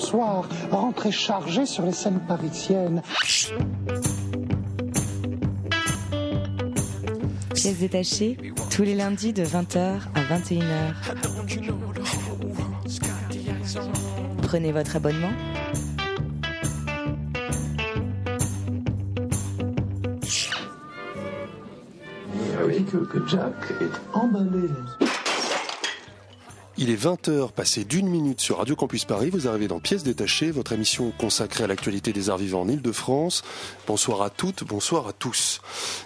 soir, rentré chargé sur les scènes parisiennes. Pièces détachées, tous les lundis de 20h à 21h. Prenez votre abonnement. Vous voyez que, que Jack est emballé. Il est 20h, passé d'une minute sur Radio Campus Paris. Vous arrivez dans Pièces détachées, votre émission consacrée à l'actualité des arts vivants en Ile-de-France. Bonsoir à toutes, bonsoir à tous.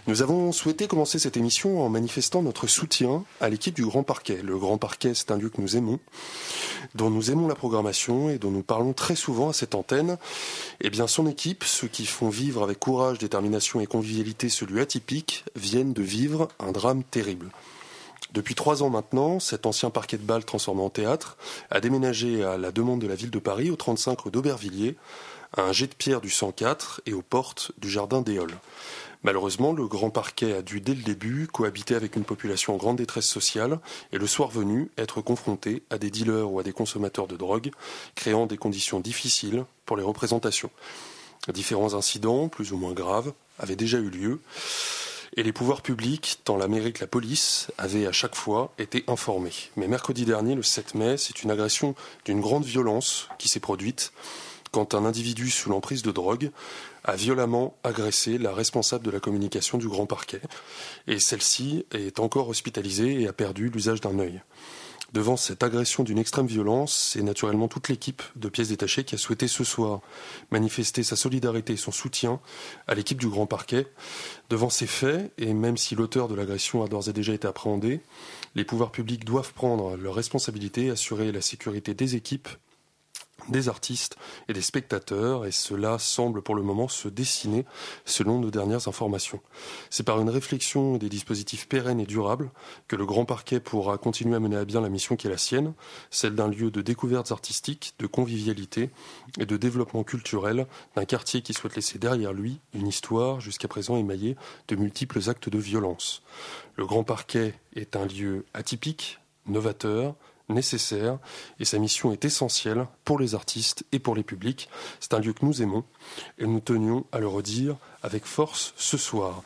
Nous avons souhaité commencer cette émission en manifestant notre soutien à l'équipe du Grand Parquet. Le Grand Parquet, c'est un lieu que nous aimons, dont nous aimons la programmation et dont nous parlons très souvent à cette antenne. Eh bien, son équipe, ceux qui font vivre avec courage, détermination et convivialité ce lieu atypique, viennent de vivre un drame terrible. Depuis trois ans maintenant, cet ancien parquet de balles transformé en théâtre a déménagé à la demande de la ville de Paris, au 35 rue d'Aubervilliers, à un jet de pierre du 104 et aux portes du jardin d'Éole. Malheureusement, le grand parquet a dû dès le début cohabiter avec une population en grande détresse sociale et le soir venu être confronté à des dealers ou à des consommateurs de drogue, créant des conditions difficiles pour les représentations. Différents incidents, plus ou moins graves, avaient déjà eu lieu. Et les pouvoirs publics, tant la mairie que la police, avaient à chaque fois été informés. Mais mercredi dernier, le 7 mai, c'est une agression d'une grande violence qui s'est produite quand un individu sous l'emprise de drogue a violemment agressé la responsable de la communication du grand parquet. Et celle-ci est encore hospitalisée et a perdu l'usage d'un œil. Devant cette agression d'une extrême violence, c'est naturellement toute l'équipe de pièces détachées qui a souhaité ce soir manifester sa solidarité et son soutien à l'équipe du Grand Parquet. Devant ces faits, et même si l'auteur de l'agression a d'ores et déjà été appréhendé, les pouvoirs publics doivent prendre leurs responsabilités et assurer la sécurité des équipes des artistes et des spectateurs, et cela semble pour le moment se dessiner selon nos dernières informations. C'est par une réflexion des dispositifs pérennes et durables que le Grand Parquet pourra continuer à mener à bien la mission qui est la sienne, celle d'un lieu de découvertes artistiques, de convivialité et de développement culturel d'un quartier qui souhaite laisser derrière lui une histoire jusqu'à présent émaillée de multiples actes de violence. Le Grand Parquet est un lieu atypique, novateur, nécessaire et sa mission est essentielle pour les artistes et pour les publics. C'est un lieu que nous aimons et nous tenions à le redire avec force ce soir.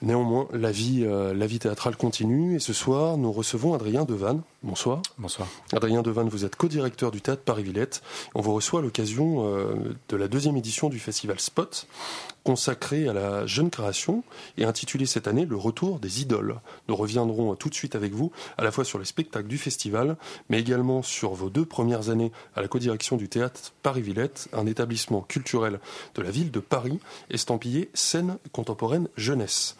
Néanmoins, la vie, euh, la vie théâtrale continue et ce soir, nous recevons Adrien Devanne. Bonsoir. Bonsoir. Adrien Devanne, vous êtes co-directeur du théâtre Paris-Villette. On vous reçoit à l'occasion euh, de la deuxième édition du festival Spot, consacré à la jeune création et intitulé cette année Le retour des idoles. Nous reviendrons tout de suite avec vous, à la fois sur les spectacles du festival, mais également sur vos deux premières années à la codirection du théâtre Paris-Villette, un établissement culturel de la ville de Paris, estampillé scène contemporaine jeunesse.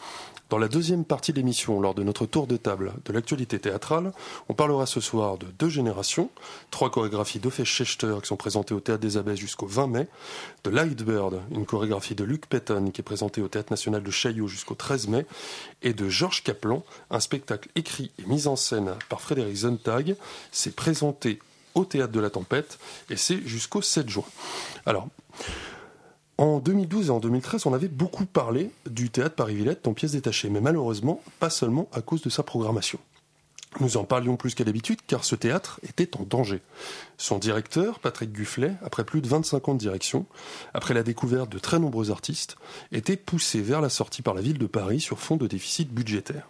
Dans la deuxième partie de l'émission, lors de notre tour de table de l'actualité théâtrale, on parlera ce soir de deux générations, trois chorégraphies d'Ophé Schechter qui sont présentées au Théâtre des Abbesses jusqu'au 20 mai, de Lightbird, une chorégraphie de Luc Petton qui est présentée au Théâtre National de Chaillot jusqu'au 13 mai, et de Georges Kaplan, un spectacle écrit et mis en scène par Frédéric Zontag, c'est présenté au Théâtre de la Tempête et c'est jusqu'au 7 juin. Alors, en 2012 et en 2013, on avait beaucoup parlé du théâtre Paris-Villette dans pièces détachées, mais malheureusement, pas seulement à cause de sa programmation. Nous en parlions plus qu'à l'habitude car ce théâtre était en danger. Son directeur, Patrick Gufflet, après plus de 25 ans de direction, après la découverte de très nombreux artistes, était poussé vers la sortie par la ville de Paris sur fond de déficit budgétaire.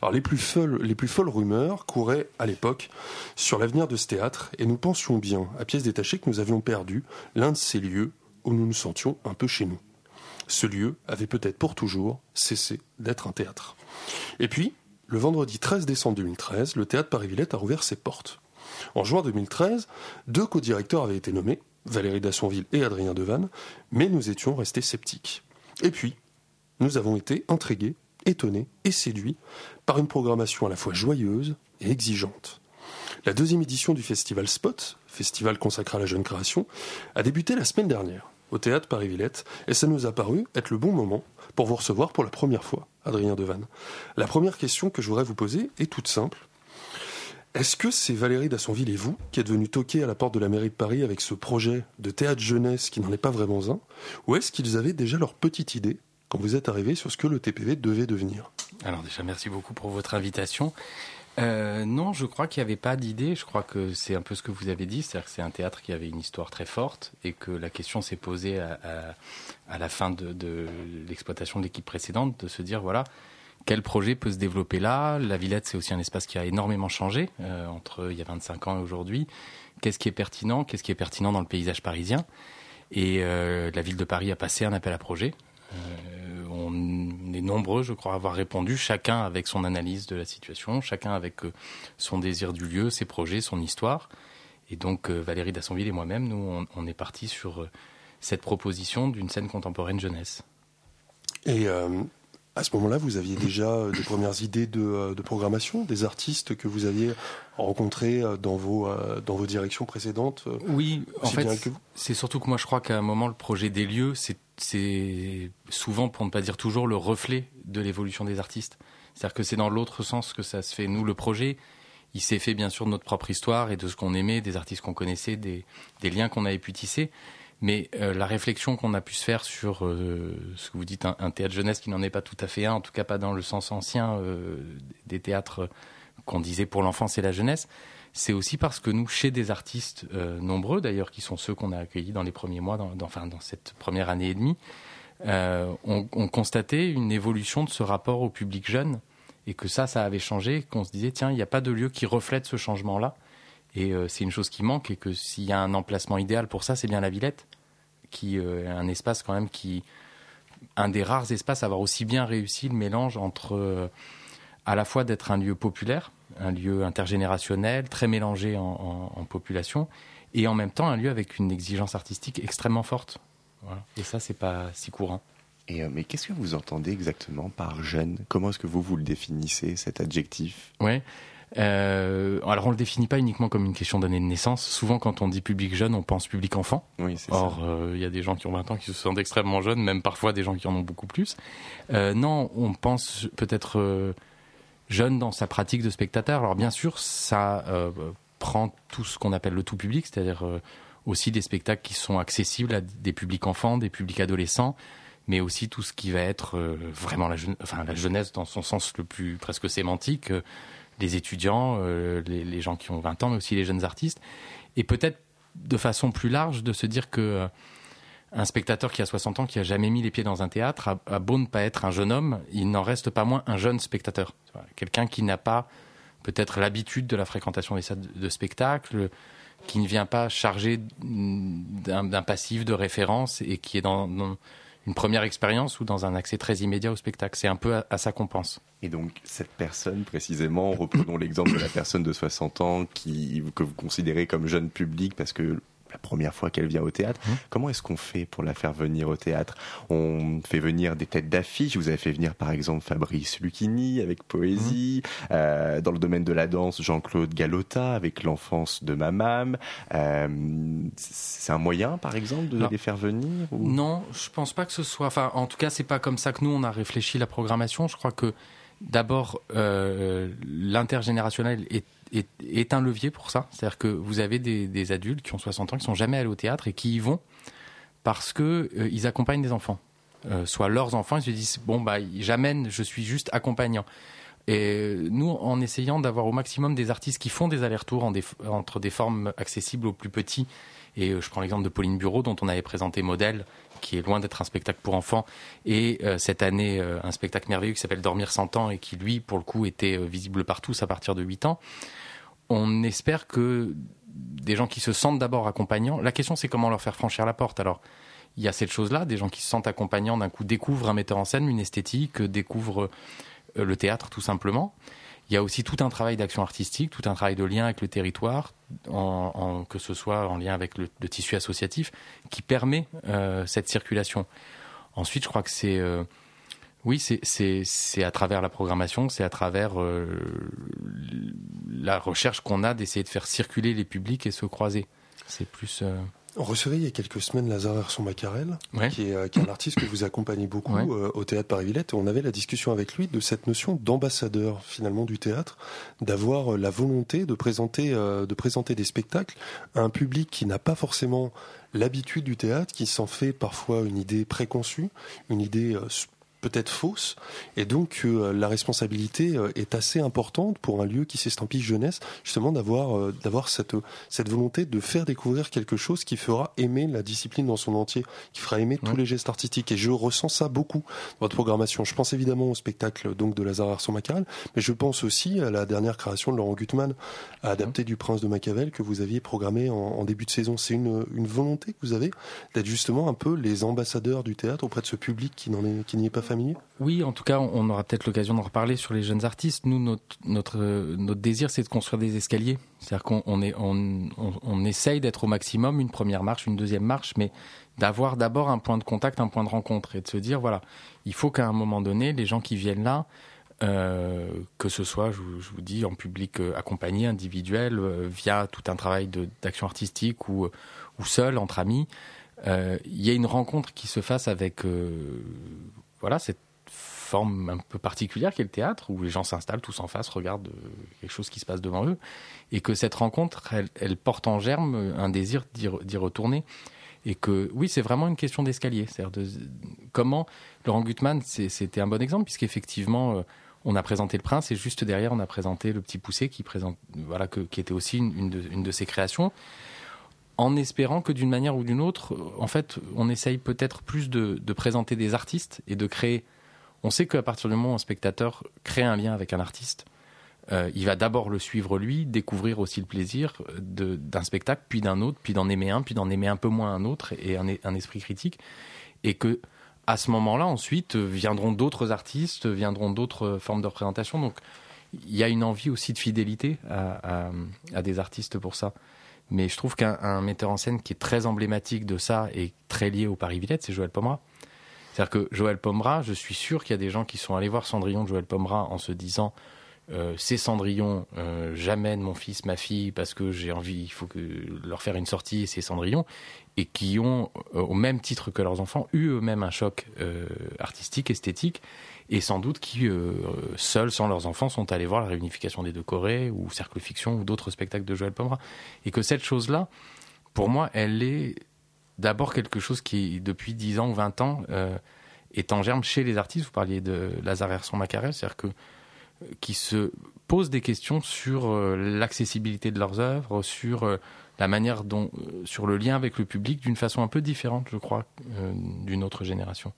Alors les plus folles, les plus folles rumeurs couraient à l'époque sur l'avenir de ce théâtre et nous pensions bien, à pièces détachées, que nous avions perdu l'un de ces lieux où nous nous sentions un peu chez nous. Ce lieu avait peut-être pour toujours cessé d'être un théâtre. Et puis, le vendredi 13 décembre 2013, le théâtre Paris-Villette a rouvert ses portes. En juin 2013, deux co-directeurs avaient été nommés, Valérie Dassonville et Adrien Devanne, mais nous étions restés sceptiques. Et puis, nous avons été intrigués, étonnés et séduits par une programmation à la fois joyeuse et exigeante. La deuxième édition du festival Spot, festival consacré à la jeune création, a débuté la semaine dernière au théâtre Paris-Villette, et ça nous a paru être le bon moment pour vous recevoir pour la première fois, Adrien Devanne. La première question que je voudrais vous poser est toute simple. Est-ce que c'est Valérie Dassonville et vous qui êtes venus toquer à la porte de la mairie de Paris avec ce projet de théâtre jeunesse qui n'en est pas vraiment un Ou est-ce qu'ils avaient déjà leur petite idée quand vous êtes arrivé sur ce que le TPV devait devenir? Alors déjà, merci beaucoup pour votre invitation. Euh, non, je crois qu'il n'y avait pas d'idée. Je crois que c'est un peu ce que vous avez dit, c'est-à-dire que c'est un théâtre qui avait une histoire très forte et que la question s'est posée à, la fin de, l'exploitation de l'équipe précédente de se dire voilà quel projet peut se développer là? La Villette, c'est aussi un espace qui a énormément changé euh, entre il y a 25 ans et aujourd'hui. Qu'est-ce qui est pertinent? Qu'est-ce qui est pertinent dans le paysage parisien? Et euh, la ville de Paris a passé un appel à projet. Nombreux, je crois, avoir répondu, chacun avec son analyse de la situation, chacun avec euh, son désir du lieu, ses projets, son histoire. Et donc euh, Valérie Dassonville et moi-même, nous, on, est partis sur euh, cette proposition d'une scène contemporaine jeunesse. Et à ce moment-là, vous aviez déjà des premières idées de, programmation, des artistes que vous aviez rencontrés dans vos, dans vos directions précédentes Oui, en fait, c'est surtout que moi je crois qu'à un moment, le projet des lieux, c'est c'est souvent, pour ne pas dire toujours, le reflet de l'évolution des artistes. C'est-à-dire que c'est dans l'autre sens que ça se fait. Nous, le projet, il s'est fait bien sûr de notre propre histoire et de ce qu'on aimait, des artistes qu'on connaissait, des, liens qu'on avait pu tisser. Mais euh, la réflexion qu'on a pu se faire sur euh, ce que vous dites, un, théâtre jeunesse qui n'en est pas tout à fait un, en tout cas pas dans le sens ancien euh, des théâtres qu'on disait pour l'enfance et la jeunesse, c'est aussi parce que nous, chez des artistes euh, nombreux, d'ailleurs, qui sont ceux qu'on a accueillis dans les premiers mois, dans, enfin, dans cette première année et demie, euh, on, constatait une évolution de ce rapport au public jeune et que ça, ça avait changé, qu'on se disait, tiens, il n'y a pas de lieu qui reflète ce changement-là. Et euh, c'est une chose qui manque et que s'il y a un emplacement idéal pour ça, c'est bien la Villette, qui est un espace quand même qui, un des rares espaces à avoir aussi bien réussi le mélange entre à la fois d'être un lieu populaire, un lieu intergénérationnel, très mélangé en, population, et en même temps un lieu avec une exigence artistique extrêmement forte. Et ça, c'est pas si courant. Et euh, mais qu'est-ce que vous entendez exactement par jeune? Comment est-ce que vous vous le définissez cet adjectif? Ouais. Euh, alors on le définit pas uniquement comme une question d'année de naissance. Souvent quand on dit public jeune, on pense public enfant. Oui, Or euh, il y a des gens qui ont 20 ans qui se sentent extrêmement jeunes, même parfois des gens qui en ont beaucoup plus. non, on pense peut-être jeune dans sa pratique de spectateur. Alors bien sûr, ça euh, prend tout ce qu'on appelle le tout public, c'est-à-dire euh, aussi des spectacles qui sont accessibles à des publics enfants, des publics adolescents, mais aussi tout ce qui va être euh, vraiment la, enfin, la jeunesse dans son sens le plus presque sémantique, les étudiants, les, gens qui ont 20 ans, mais aussi les jeunes artistes. Et peut-être de façon plus large de se dire que un spectateur qui a 60 ans, qui a jamais mis les pieds dans un théâtre, a, beau ne pas être un jeune homme, il n'en reste pas moins un jeune spectateur. Quelqu'un qui n'a pas peut-être l'habitude de la fréquentation des salles de spectacle, qui ne vient pas chargé d'un passif de référence et qui est dans, une première expérience ou dans un accès très immédiat au spectacle. C'est un peu à, ça qu'on pense. Et donc cette personne, précisément, reprenons l'exemple de la personne de 60 ans qui, que vous considérez comme jeune public parce que la première fois qu'elle vient au théâtre. Mmh. Comment est-ce qu'on fait pour la faire venir au théâtre? On fait venir des têtes d'affiche. Vous avez fait venir par exemple Fabrice Lucchini avec Poésie. Mmh. Euh, dans le domaine de la danse, Jean-Claude Galota avec L'enfance de ma mam. Euh, c'est un moyen par exemple de les faire venir Non, je pense pas que ce soit. Enfin, en tout cas, c'est pas comme ça que nous on a réfléchi la programmation. Je crois que d'abord euh, l'intergénérationnel est est, un levier pour ça. C'est-à-dire que vous avez des, adultes qui ont 60 ans, qui sont jamais allés au théâtre et qui y vont parce que euh, ils accompagnent des enfants. Euh, soit leurs enfants, ils se disent bon bah j'amène, je suis juste accompagnant. Et nous, en essayant d'avoir au maximum des artistes qui font des allers-retours entre des formes accessibles aux plus petits, et euh, je prends l'exemple de Pauline Bureau, dont on avait présenté Modèle, qui est loin d'être un spectacle pour enfants, et cette année un spectacle merveilleux qui s'appelle Dormir sans ans, et qui lui, pour le coup, était visible partout à partir de 8 ans on espère que des gens qui se sentent d'abord accompagnants, la question c'est comment leur faire franchir la porte. Alors, il y a cette chose-là, des gens qui se sentent accompagnants d'un coup découvrent un metteur en scène, une esthétique, découvrent euh, le théâtre tout simplement. Il y a aussi tout un travail d'action artistique, tout un travail de lien avec le territoire, que ce soit en lien avec le, tissu associatif, qui permet euh, cette circulation. Ensuite, je crois que c'est euh, oui, c'est à travers la programmation, c'est à travers euh, la recherche qu'on a d'essayer de faire circuler les publics et se croiser. C'est plus. Euh, on recevait il y a quelques semaines Lazare Verson Macarel, qui, est, qui, est, un artiste que vous accompagnez beaucoup euh, au théâtre Paris-Villette. Et on avait la discussion avec lui de cette notion d'ambassadeur finalement du théâtre, d'avoir la volonté de présenter, de présenter des spectacles à un public qui n'a pas forcément l'habitude du théâtre, qui s'en fait parfois une idée préconçue, une idée peut-être fausse, et donc euh, la responsabilité euh, est assez importante pour un lieu qui s'estampille jeunesse, justement d'avoir euh, d'avoir cette cette volonté de faire découvrir quelque chose qui fera aimer la discipline dans son entier, qui fera aimer tous les gestes artistiques. Et je ressens ça beaucoup dans votre programmation. Je pense évidemment au spectacle donc de Lazare Arson Macaral, mais je pense aussi à la dernière création de Laurent Gutmann, adapté du Prince de Machiavel que vous aviez programmé en, en début de saison. C'est une, une volonté que vous avez d'être justement un peu les ambassadeurs du théâtre auprès de ce public qui n'en est qui n'y est pas Oui, en tout cas, on aura peut-être l'occasion d'en reparler sur les jeunes artistes. Nous, notre, notre, désir, c'est de construire des escaliers. C'est-à-dire qu'on on essaye d'être au maximum, une première marche, une deuxième marche, mais d'avoir d'abord un point de contact, un point de rencontre, et de se dire, voilà, il faut qu'à un moment donné, les gens qui viennent là, euh, que ce soit, je vous, dis, en public euh, accompagné, individuel, euh, via tout un travail d'action artistique ou, ou seul, entre amis, il y a une rencontre qui se fasse avec voilà cette forme un peu particulière qu'est le théâtre, où les gens s'installent tous en face, regardent euh, quelque chose qui se passe devant eux, et que cette rencontre, elle, porte en germe un désir d'y retourner. Et que oui, c'est vraiment une question d'escalier. C'est-à-dire de, comment Laurent Gutmann, c'était un bon exemple, puisqu'effectivement, on a présenté le prince, et juste derrière, on a présenté le petit poussé qui, présente, voilà, qui était aussi une de ses créations en espérant que d'une manière ou d'une autre, en fait, on essaye peut-être plus de, présenter des artistes et de créer. On sait qu'à partir du moment où un spectateur crée un lien avec un artiste, euh, il va d'abord le suivre lui, découvrir aussi le plaisir d'un spectacle, puis d'un autre, puis d'en aimer un, puis d'en aimer un peu moins un autre, et un, un esprit critique, et que à ce moment-là, ensuite, viendront d'autres artistes, viendront d'autres formes de représentation. Donc, il y a une envie aussi de fidélité à des artistes pour ça. Mais je trouve qu'un metteur en scène qui est très emblématique de ça et très lié au Paris Villette, c'est Joël Pomera. C'est-à-dire que Joël Pomera, je suis sûr qu'il y a des gens qui sont allés voir Cendrillon de Joël Pomera en se disant euh, c'est Cendrillon, euh, j'amène mon fils, ma fille, parce que j'ai envie, il faut que leur faire une sortie, et c'est Cendrillon, et qui ont, euh, au même titre que leurs enfants, eu eux-mêmes un choc artistique, esthétique, et sans doute qui, euh, seuls, sans leurs enfants, sont allés voir la réunification des deux Corées, ou Cercle Fiction, ou d'autres spectacles de Joël Pomera. Et que cette chose-là, pour moi, elle est d'abord quelque chose qui, depuis 10 ans ou 20 ans, euh, est en germe chez les artistes. Vous parliez de Lazare Herson Macarel, c'est-à-dire que qui se posent des questions sur euh, l'accessibilité de leurs œuvres, sur euh, la manière dont, euh, sur le lien avec le public, d'une façon un peu différente, je crois, euh, d'une autre génération.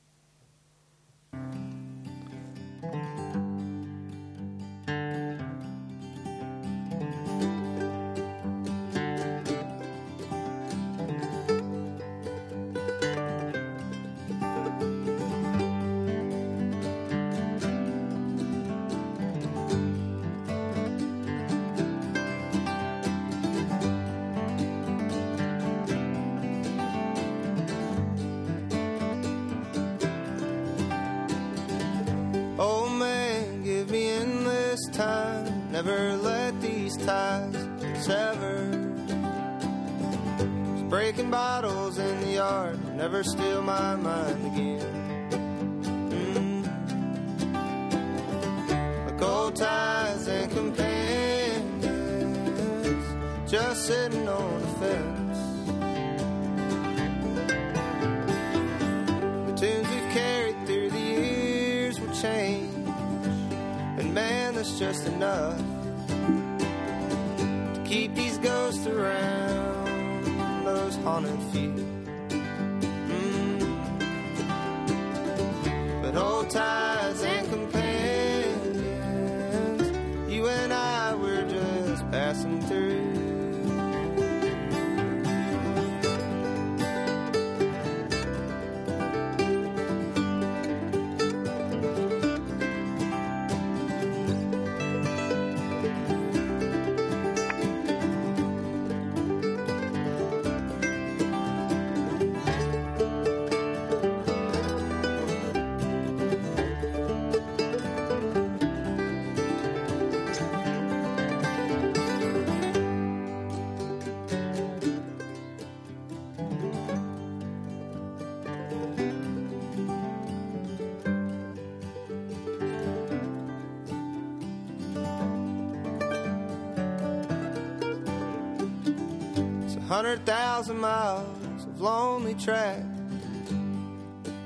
Hundred thousand miles of lonely track,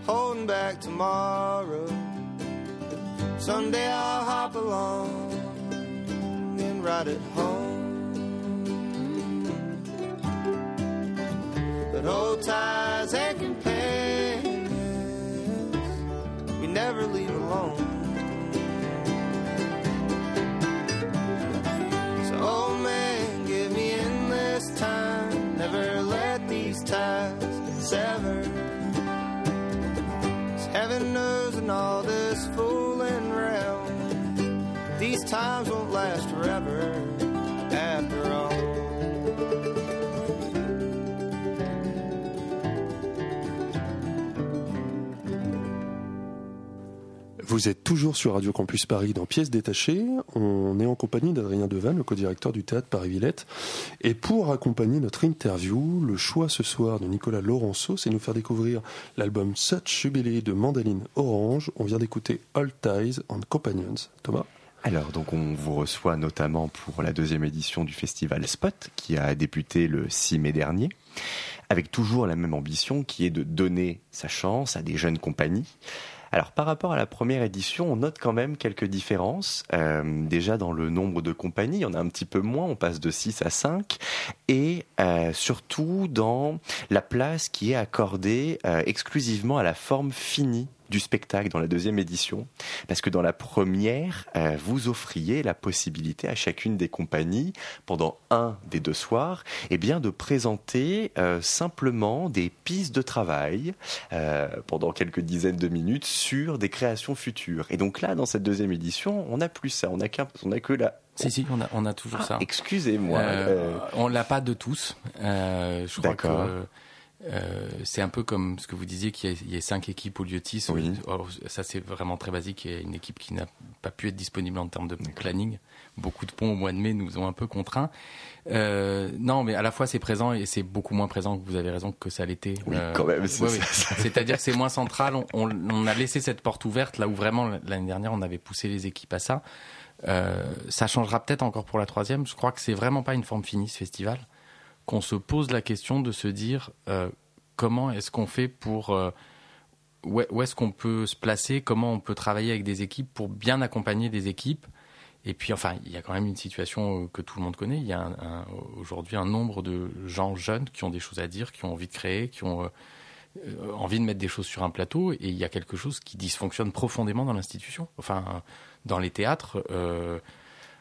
holding back tomorrow. Someday I'll hop along and ride it home. Vous êtes toujours sur Radio Campus Paris dans Pièces détachées. On est en compagnie d'Adrien Devanne, le co-directeur du théâtre Paris-Villette. Et pour accompagner notre interview, le choix ce soir de Nicolas Laurenceau, c'est nous faire découvrir l'album Such Jubilee de Mandaline Orange. On vient d'écouter All Ties and Companions. Thomas? Alors, donc, on vous reçoit notamment pour la deuxième édition du festival Spot, qui a débuté le 6 mai dernier, avec toujours la même ambition qui est de donner sa chance à des jeunes compagnies. Alors par rapport à la première édition, on note quand même quelques différences. Euh, déjà dans le nombre de compagnies, en a un petit peu moins, on passe de 6 à 5. Et euh, surtout dans la place qui est accordée euh, exclusivement à la forme finie du spectacle dans la deuxième édition, parce que dans la première, euh, vous offriez la possibilité à chacune des compagnies, pendant un des deux soirs, eh bien, de présenter euh, simplement des pistes de travail euh, pendant quelques dizaines de minutes sur des créations futures. Et donc là, dans cette deuxième édition, on n'a plus ça, on n'a a que la Si, si, on a, on a toujours Ah, ça. Excusez-moi. Euh, on l'a pas de tous. Euh, je crois que D'accord. Euh, c'est un peu comme ce que vous disiez qu'il y, y ait cinq équipes au lieu de six. Oui. Alors, ça c'est vraiment très basique. Il y a une équipe qui n'a pas pu être disponible en termes de planning. Beaucoup de ponts au mois de mai nous ont un peu contraints. Euh, non, mais à la fois c'est présent et c'est beaucoup moins présent vous avez raison que ça l'était. Oui, quand même, c'est- ouais, oui. ça- C'est-à-dire que c'est moins central. On, on- on a laissé cette porte ouverte là où vraiment l'année dernière on avait poussé les équipes à ça. Euh, ça changera peut-être encore pour la troisième. Je crois que c'est vraiment pas une forme finie ce festival. Qu'on se pose la question de se dire euh, comment est-ce qu'on fait pour euh, où est- où est-ce qu'on peut se placer, comment on peut travailler avec des équipes pour bien accompagner des équipes. Et puis, enfin, il y a quand même une situation euh, que tout le monde connaît. Il y a aujourd'hui un nombre de gens jeunes qui ont des choses à dire, qui ont envie de créer, qui ont envie de mettre des choses sur un plateau. Et il y a quelque chose qui dysfonctionne profondément dans l'institution. Enfin, dans les théâtres.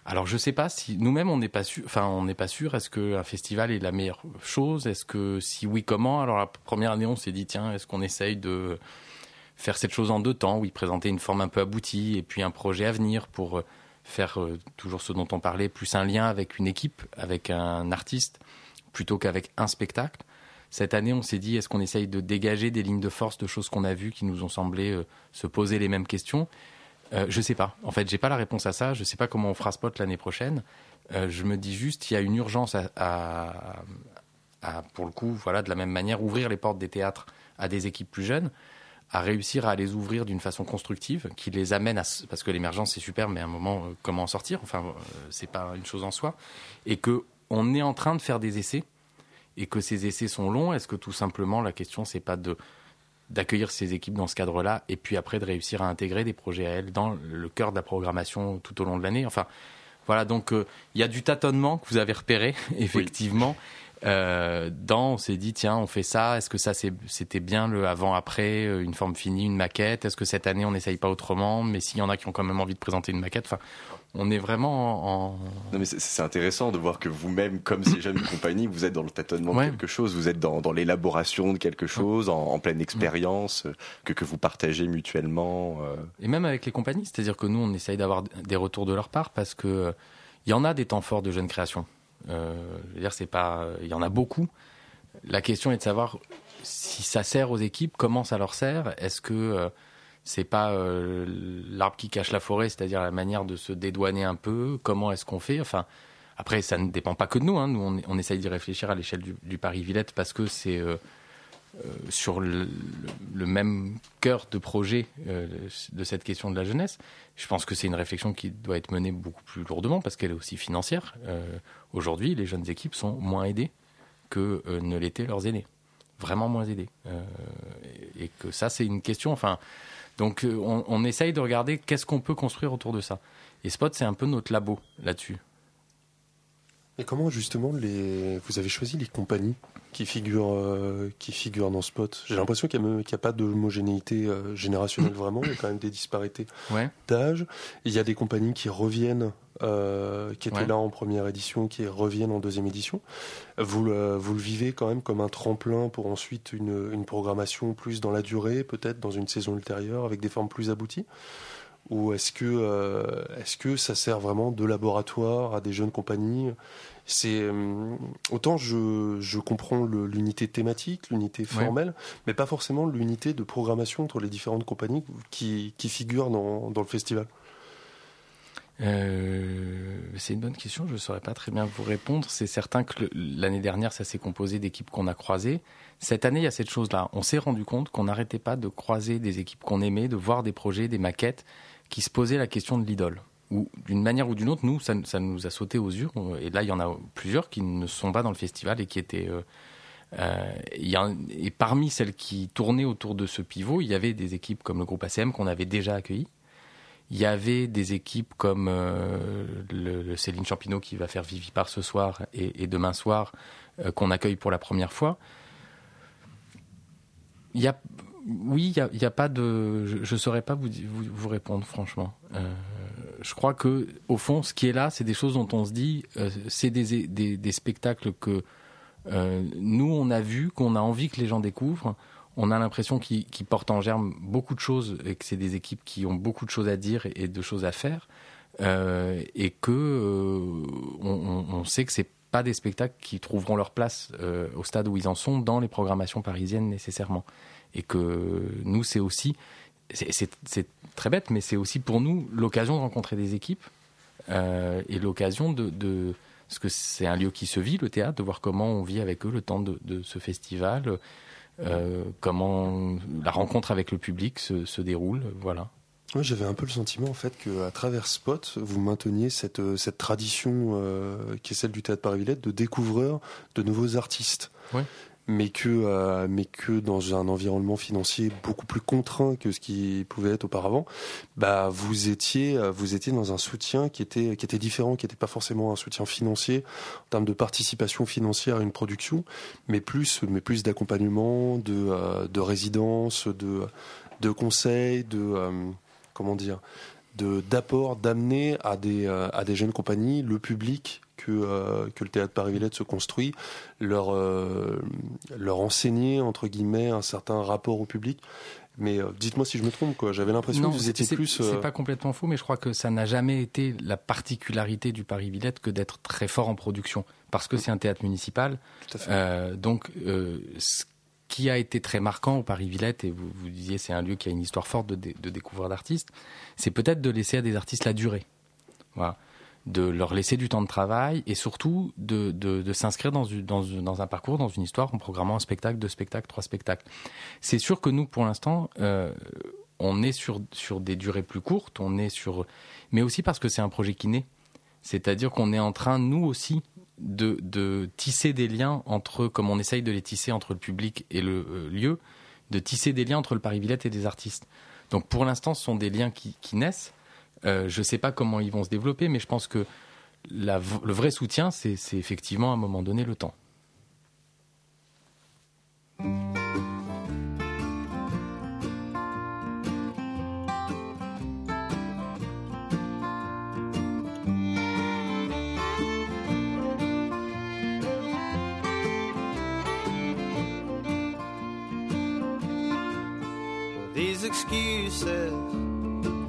Alors, je sais pas si nous-mêmes on n'est pas sûr. Enfin, on n'est pas sûr. Est-ce qu'un festival est la meilleure chose? Est-ce que si oui, comment? Alors la première année, on s'est dit tiens, est-ce qu'on essaye de faire cette chose en deux temps, oui, présenter une forme un peu aboutie et puis un projet à venir pour euh, faire euh, toujours ce dont on parlait, plus un lien avec une équipe, avec un artiste, plutôt qu'avec un spectacle. Cette année, on s'est dit, est-ce qu'on essaye de dégager des lignes de force de choses qu'on a vues qui nous ont semblé euh, se poser les mêmes questions? Euh, Je sais pas. En fait, j'ai pas la réponse à ça. Je sais pas comment on fera spot l'année prochaine. Euh, je me dis juste, il y a une urgence à, pour le coup, voilà, de la même manière, ouvrir les portes des théâtres à des équipes plus jeunes à réussir à les ouvrir d'une façon constructive, qui les amène à parce que l'émergence c'est super, mais à un moment euh, comment en sortir? Enfin, c'est pas une chose en soi, et que on est en train de faire des essais et que ces essais sont longs. Est-ce que tout simplement la question c'est pas de d'accueillir ces équipes dans ce cadre-là et puis après de réussir à intégrer des projets à elles dans le cœur de la programmation tout au long de l'année. Enfin, voilà, donc euh, il y a du tâtonnement que vous avez repéré, effectivement. Euh, dans, on s'est dit, tiens, on fait ça. Est-ce que ça, c'était bien le avant-après, euh, une forme finie, une maquette? Est-ce que cette année, on n'essaye pas autrement? Mais s'il y en a qui ont quand même envie de présenter une maquette, enfin, on est vraiment en. Non mais c'est- intéressant de voir que vous-même, comme ces jeunes compagnies, vous êtes dans le tâtonnement Ouais. de quelque chose, vous êtes dans, dans l'élaboration de quelque chose, en, en pleine expérience, euh, que, que vous partagez mutuellement. euh. Et même avec les compagnies, c'est-à-dire que nous, on essaye d'avoir des retours de leur part parce que euh, il y en a des temps forts de jeunes créations. Euh, dire, c'est pas, il y en a beaucoup. La question est de savoir si ça sert aux équipes, comment ça leur sert. Est-ce que euh, c'est pas euh, l'arbre qui cache la forêt, c'est-à-dire la manière de se dédouaner un peu? Comment est-ce qu'on fait? Enfin, après, ça ne dépend pas que de nous. Hein. Nous, on, essaye d'y réfléchir à l'échelle du, Paris-Villette parce que c'est euh, euh, sur le, même cœur de projet euh, de cette question de la jeunesse. Je pense que c'est une réflexion qui doit être menée beaucoup plus lourdement parce qu'elle est aussi financière. Euh, Aujourd'hui, les jeunes équipes sont moins aidées que euh, ne l'étaient leurs aînés. Vraiment moins aidées. Euh, et, que ça, c'est une question. Enfin, Donc euh, on, on essaye de regarder qu'est-ce qu'on peut construire autour de ça. Et Spot, c'est un peu notre labo là-dessus. Et comment justement les vous avez choisi les compagnies qui figurent euh, qui figurent dans Spot? J'ai l'impression qu'il n'y a, pas d'homogénéité euh, générationnelle vraiment, il y a quand même des disparités Ouais. d'âge. Il y a des compagnies qui reviennent, euh, qui étaient Ouais. là en première édition, qui reviennent en deuxième édition. Vous le, vous le vivez quand même comme un tremplin pour ensuite une, une programmation plus dans la durée, peut-être dans une saison ultérieure, avec des formes plus abouties? Ou est-ce que, euh, est-ce que ça sert vraiment de laboratoire à des jeunes compagnies? C'est euh, autant je, je comprends l'unité thématique, l'unité formelle, mais pas forcément l'unité de programmation entre les différentes compagnies qui, qui figurent dans, dans le festival. Euh, c'est une bonne question, je ne saurais pas très bien vous répondre. C'est certain que l'année dernière, ça s'est composé d'équipes qu'on a croisées. Cette année, il y a cette chose-là. On s'est rendu compte qu'on n'arrêtait pas de croiser des équipes qu'on aimait, de voir des projets, des maquettes qui se posaient la question de l'idole. Ou d'une manière ou d'une autre, nous, ça, nous a sauté aux yeux. Et là, il y en a plusieurs qui ne sont pas dans le festival et qui étaient. euh, euh, et parmi celles qui tournaient autour de ce pivot, il y avait des équipes comme le groupe ACM qu'on avait déjà accueilli. Il y avait des équipes comme euh, le, Céline Champineau qui va faire Vivipar ce soir et, demain soir euh, qu'on accueille pour la première fois. Il y a, oui, il y a, pas de, je ne saurais pas vous, vous, répondre franchement. Euh, je crois que au fond, ce qui est là, c'est des choses dont on se dit, c'est des, des spectacles que euh, nous on a vu, qu'on a envie que les gens découvrent. On a l'impression qu'ils portent en germe beaucoup de choses et que c'est des équipes qui ont beaucoup de choses à dire et, de choses à faire. Euh, et que euh, on, on- sait que c'est pas des spectacles qui trouveront leur place euh, au stade où ils en sont dans les programmations parisiennes nécessairement. Et que nous, c'est aussi, c'est très bête, mais c'est aussi pour nous l'occasion de rencontrer des équipes euh, et l'occasion de, de parce que c'est un lieu qui se vit, le théâtre, de voir comment on vit avec eux le temps de, de ce festival, euh, comment la rencontre avec le public se, se déroule, voilà. J'avais un peu le sentiment en fait que à travers Spot, vous mainteniez cette, euh, cette tradition euh, qui est celle du théâtre Paris-Villette de découvreur de nouveaux artistes. Ouais. Mais que, euh, mais que dans un environnement financier beaucoup plus contraint que ce qui pouvait être auparavant, bah vous étiez, euh, vous étiez dans un soutien qui était, qui était différent, qui n'était pas forcément un soutien financier en termes de participation financière à une production, mais plus, mais plus d'accompagnement, de, euh, de résidence, de, de conseils, de, comment dire, d'apport, d'amener à des euh, à des jeunes compagnies le public que euh, que le théâtre Paris-Villette se construit, leur euh, leur enseigner entre guillemets un certain rapport au public. Mais euh, dites-moi si je me trompe quoi. J'avais l'impression que vous étiez plus. C'est pas complètement faux, mais je crois que ça n'a jamais été la particularité du Paris Villette que d'être très fort en production, parce que c'est un théâtre municipal. tout à fait. Donc, ce qui a été très marquant au Paris Villette, et vous, vous disiez c'est un lieu qui a une histoire forte de, dé- de découvrir d'artistes, c'est peut-être de laisser à des artistes la durée. Voilà. De leur laisser du temps de travail et surtout de, de, s'inscrire dans, dans, dans un parcours, dans une histoire, en programmant un spectacle, deux spectacles, trois spectacles. C'est sûr que nous, pour l'instant, euh, on est sur, sur des durées plus courtes, on est sur, mais aussi parce que c'est un projet qui naît. C'est-à-dire qu'on est en train, nous aussi, de, tisser des liens entre, comme on essaye de les tisser entre le public et le euh, lieu, de tisser des liens entre le Paris Villette et des artistes. Donc pour l'instant, ce sont des liens qui, naissent. Euh, je ne sais pas comment ils vont se développer, mais je pense que le vrai soutien, c'est effectivement à un moment donné le temps. Excuses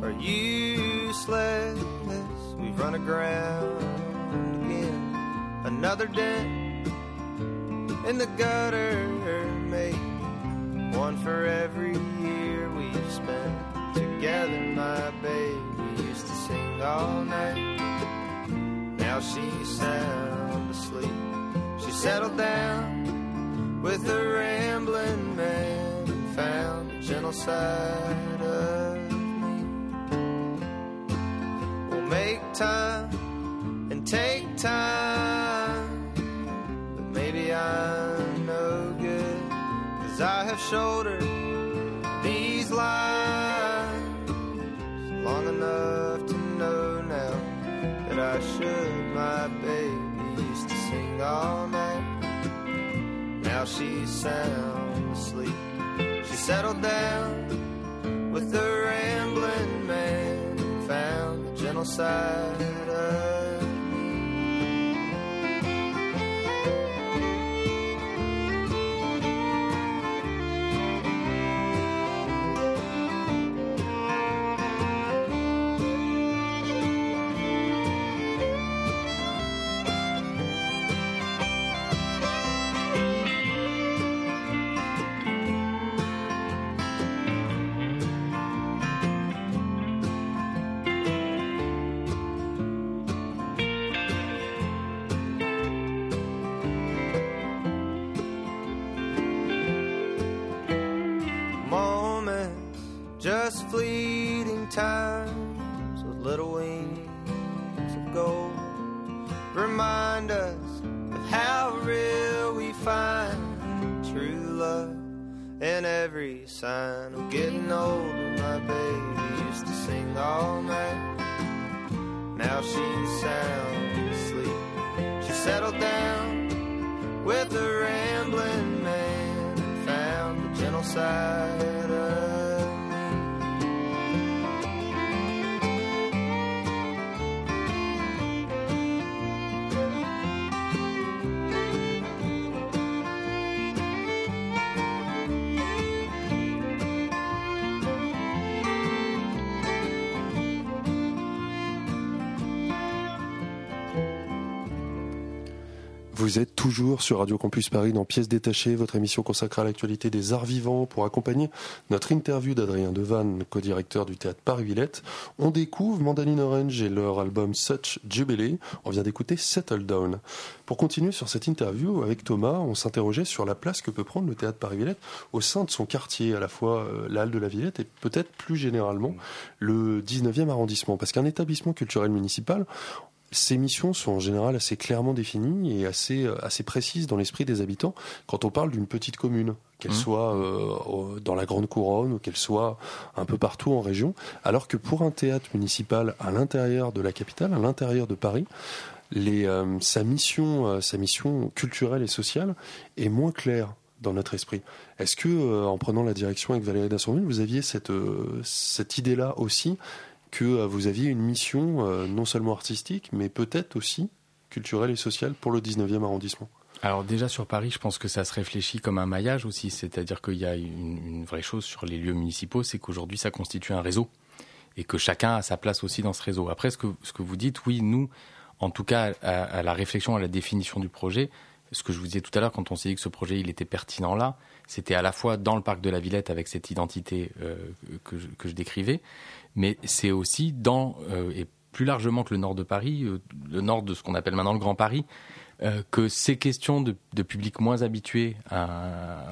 are useless. We've run aground again. Another dent in the gutter, mate. One for every year we've spent together. My baby used to sing all night. Now she's sound asleep. She settled down with a rambling man and found gentle side of me. We'll make time and take time, but maybe I'm no good, cause I have shouldered these lines long enough to know now that I should. My baby used to sing all night, now she's sound asleep. Settled down with the rambling man. Found the gentle side of Vous êtes toujours sur Radio Campus Paris dans Pièces détachées, votre émission consacrée à l'actualité des arts vivants. Pour accompagner notre interview d'Adrien Devanne, co-directeur du théâtre Paris-Villette, on découvre Mandaline Orange et leur album Such Jubilee. On vient d'écouter Settle Down. Pour continuer sur cette interview avec Thomas, on s'interrogeait sur la place que peut prendre le théâtre Paris-Villette au sein de son quartier, à la fois euh, la de la Villette et peut-être plus généralement le 19e arrondissement. Parce qu'un établissement culturel municipal, ces missions sont en général assez clairement définies et assez, euh, assez précises dans l'esprit des habitants quand on parle d'une petite commune, qu'elle Mmh. soit euh, dans la Grande Couronne ou qu'elle soit un peu partout en région. Alors que pour un théâtre municipal à l'intérieur de la capitale, à l'intérieur de Paris, les, euh, sa, mission, euh, sa mission culturelle et sociale est moins claire dans notre esprit. Est-ce que, euh, en prenant la direction avec Valérie Dassonville, vous aviez cette, euh, cette idée-là aussi que euh, vous aviez une mission euh, non seulement artistique, mais peut-être aussi culturelle et sociale pour le 19e arrondissement Alors déjà sur Paris, je pense que ça se réfléchit comme un maillage aussi, c'est-à-dire qu'il y a une, vraie chose sur les lieux municipaux, c'est qu'aujourd'hui ça constitue un réseau et que chacun a sa place aussi dans ce réseau. Après, ce que, vous dites, oui, nous, en tout cas, à, la réflexion, à la définition du projet, ce que je vous disais tout à l'heure, quand on s'est dit que ce projet, il était pertinent là, c'était à la fois dans le parc de la Villette avec cette identité euh, que je décrivais, mais c'est aussi dans, euh, et plus largement que le nord de Paris, euh, le nord de ce qu'on appelle maintenant le Grand Paris, euh, que ces questions de, public moins habitué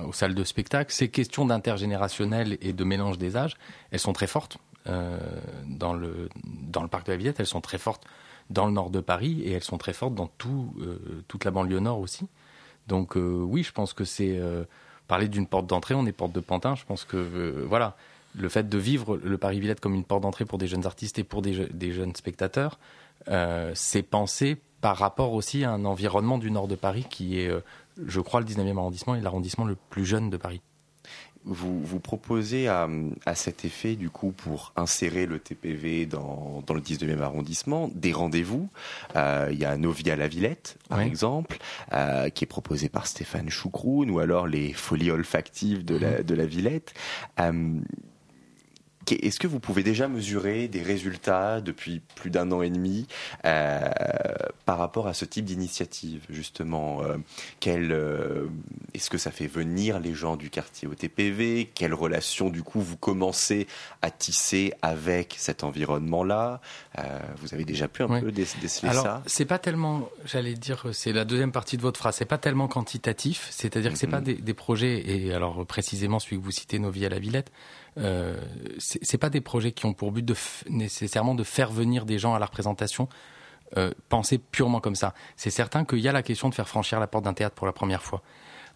aux salles de spectacle, ces questions d'intergénérationnel et de mélange des âges, elles sont très fortes dans, le, dans le parc de la Villette, elles sont très fortes dans le nord de Paris et elles sont très fortes dans tout, toute la banlieue nord aussi. Donc oui, je pense que c'est parler d'une porte d'entrée, on est porte de Pantin, je pense que voilà, le fait de vivre le Paris-Villette comme une porte d'entrée pour des jeunes artistes et pour des, je- des jeunes spectateurs, euh, c'est pensé par rapport aussi à un environnement du nord de Paris qui est, euh, je crois, le 19e arrondissement et l'arrondissement le plus jeune de Paris. Vous, vous proposez à, à cet effet, du coup, pour insérer le TPV dans, dans le 19e arrondissement, des rendez-vous. Euh, Il y a Novia la Villette, par Oui. exemple, euh, qui est proposé par Stéphane Choucroune, ou alors les folies olfactives de la, de la Villette. Euh, Est-ce que vous pouvez déjà mesurer des résultats depuis plus d'un an et demi euh, par rapport à ce type d'initiative, justement euh, quel, euh, Est-ce que ça fait venir les gens du quartier au TPV Quelle relation, du coup, vous commencez à tisser avec cet environnement-là? Euh, Vous avez déjà pu un Oui. peu dé- déceler Alors, ça? c'est pas tellement, j'allais dire, c'est la deuxième partie de votre phrase, c'est pas tellement quantitatif, c'est-à-dire que c'est pas Mhm. des, des projets, et alors précisément celui que vous citez, Nos vies à la Villette, euh, c'est pas des projets qui ont pour but de nécessairement de faire venir des gens à la représentation, euh, penser purement comme ça. C'est certain qu'il y a la question de faire franchir la porte d'un théâtre pour la première fois.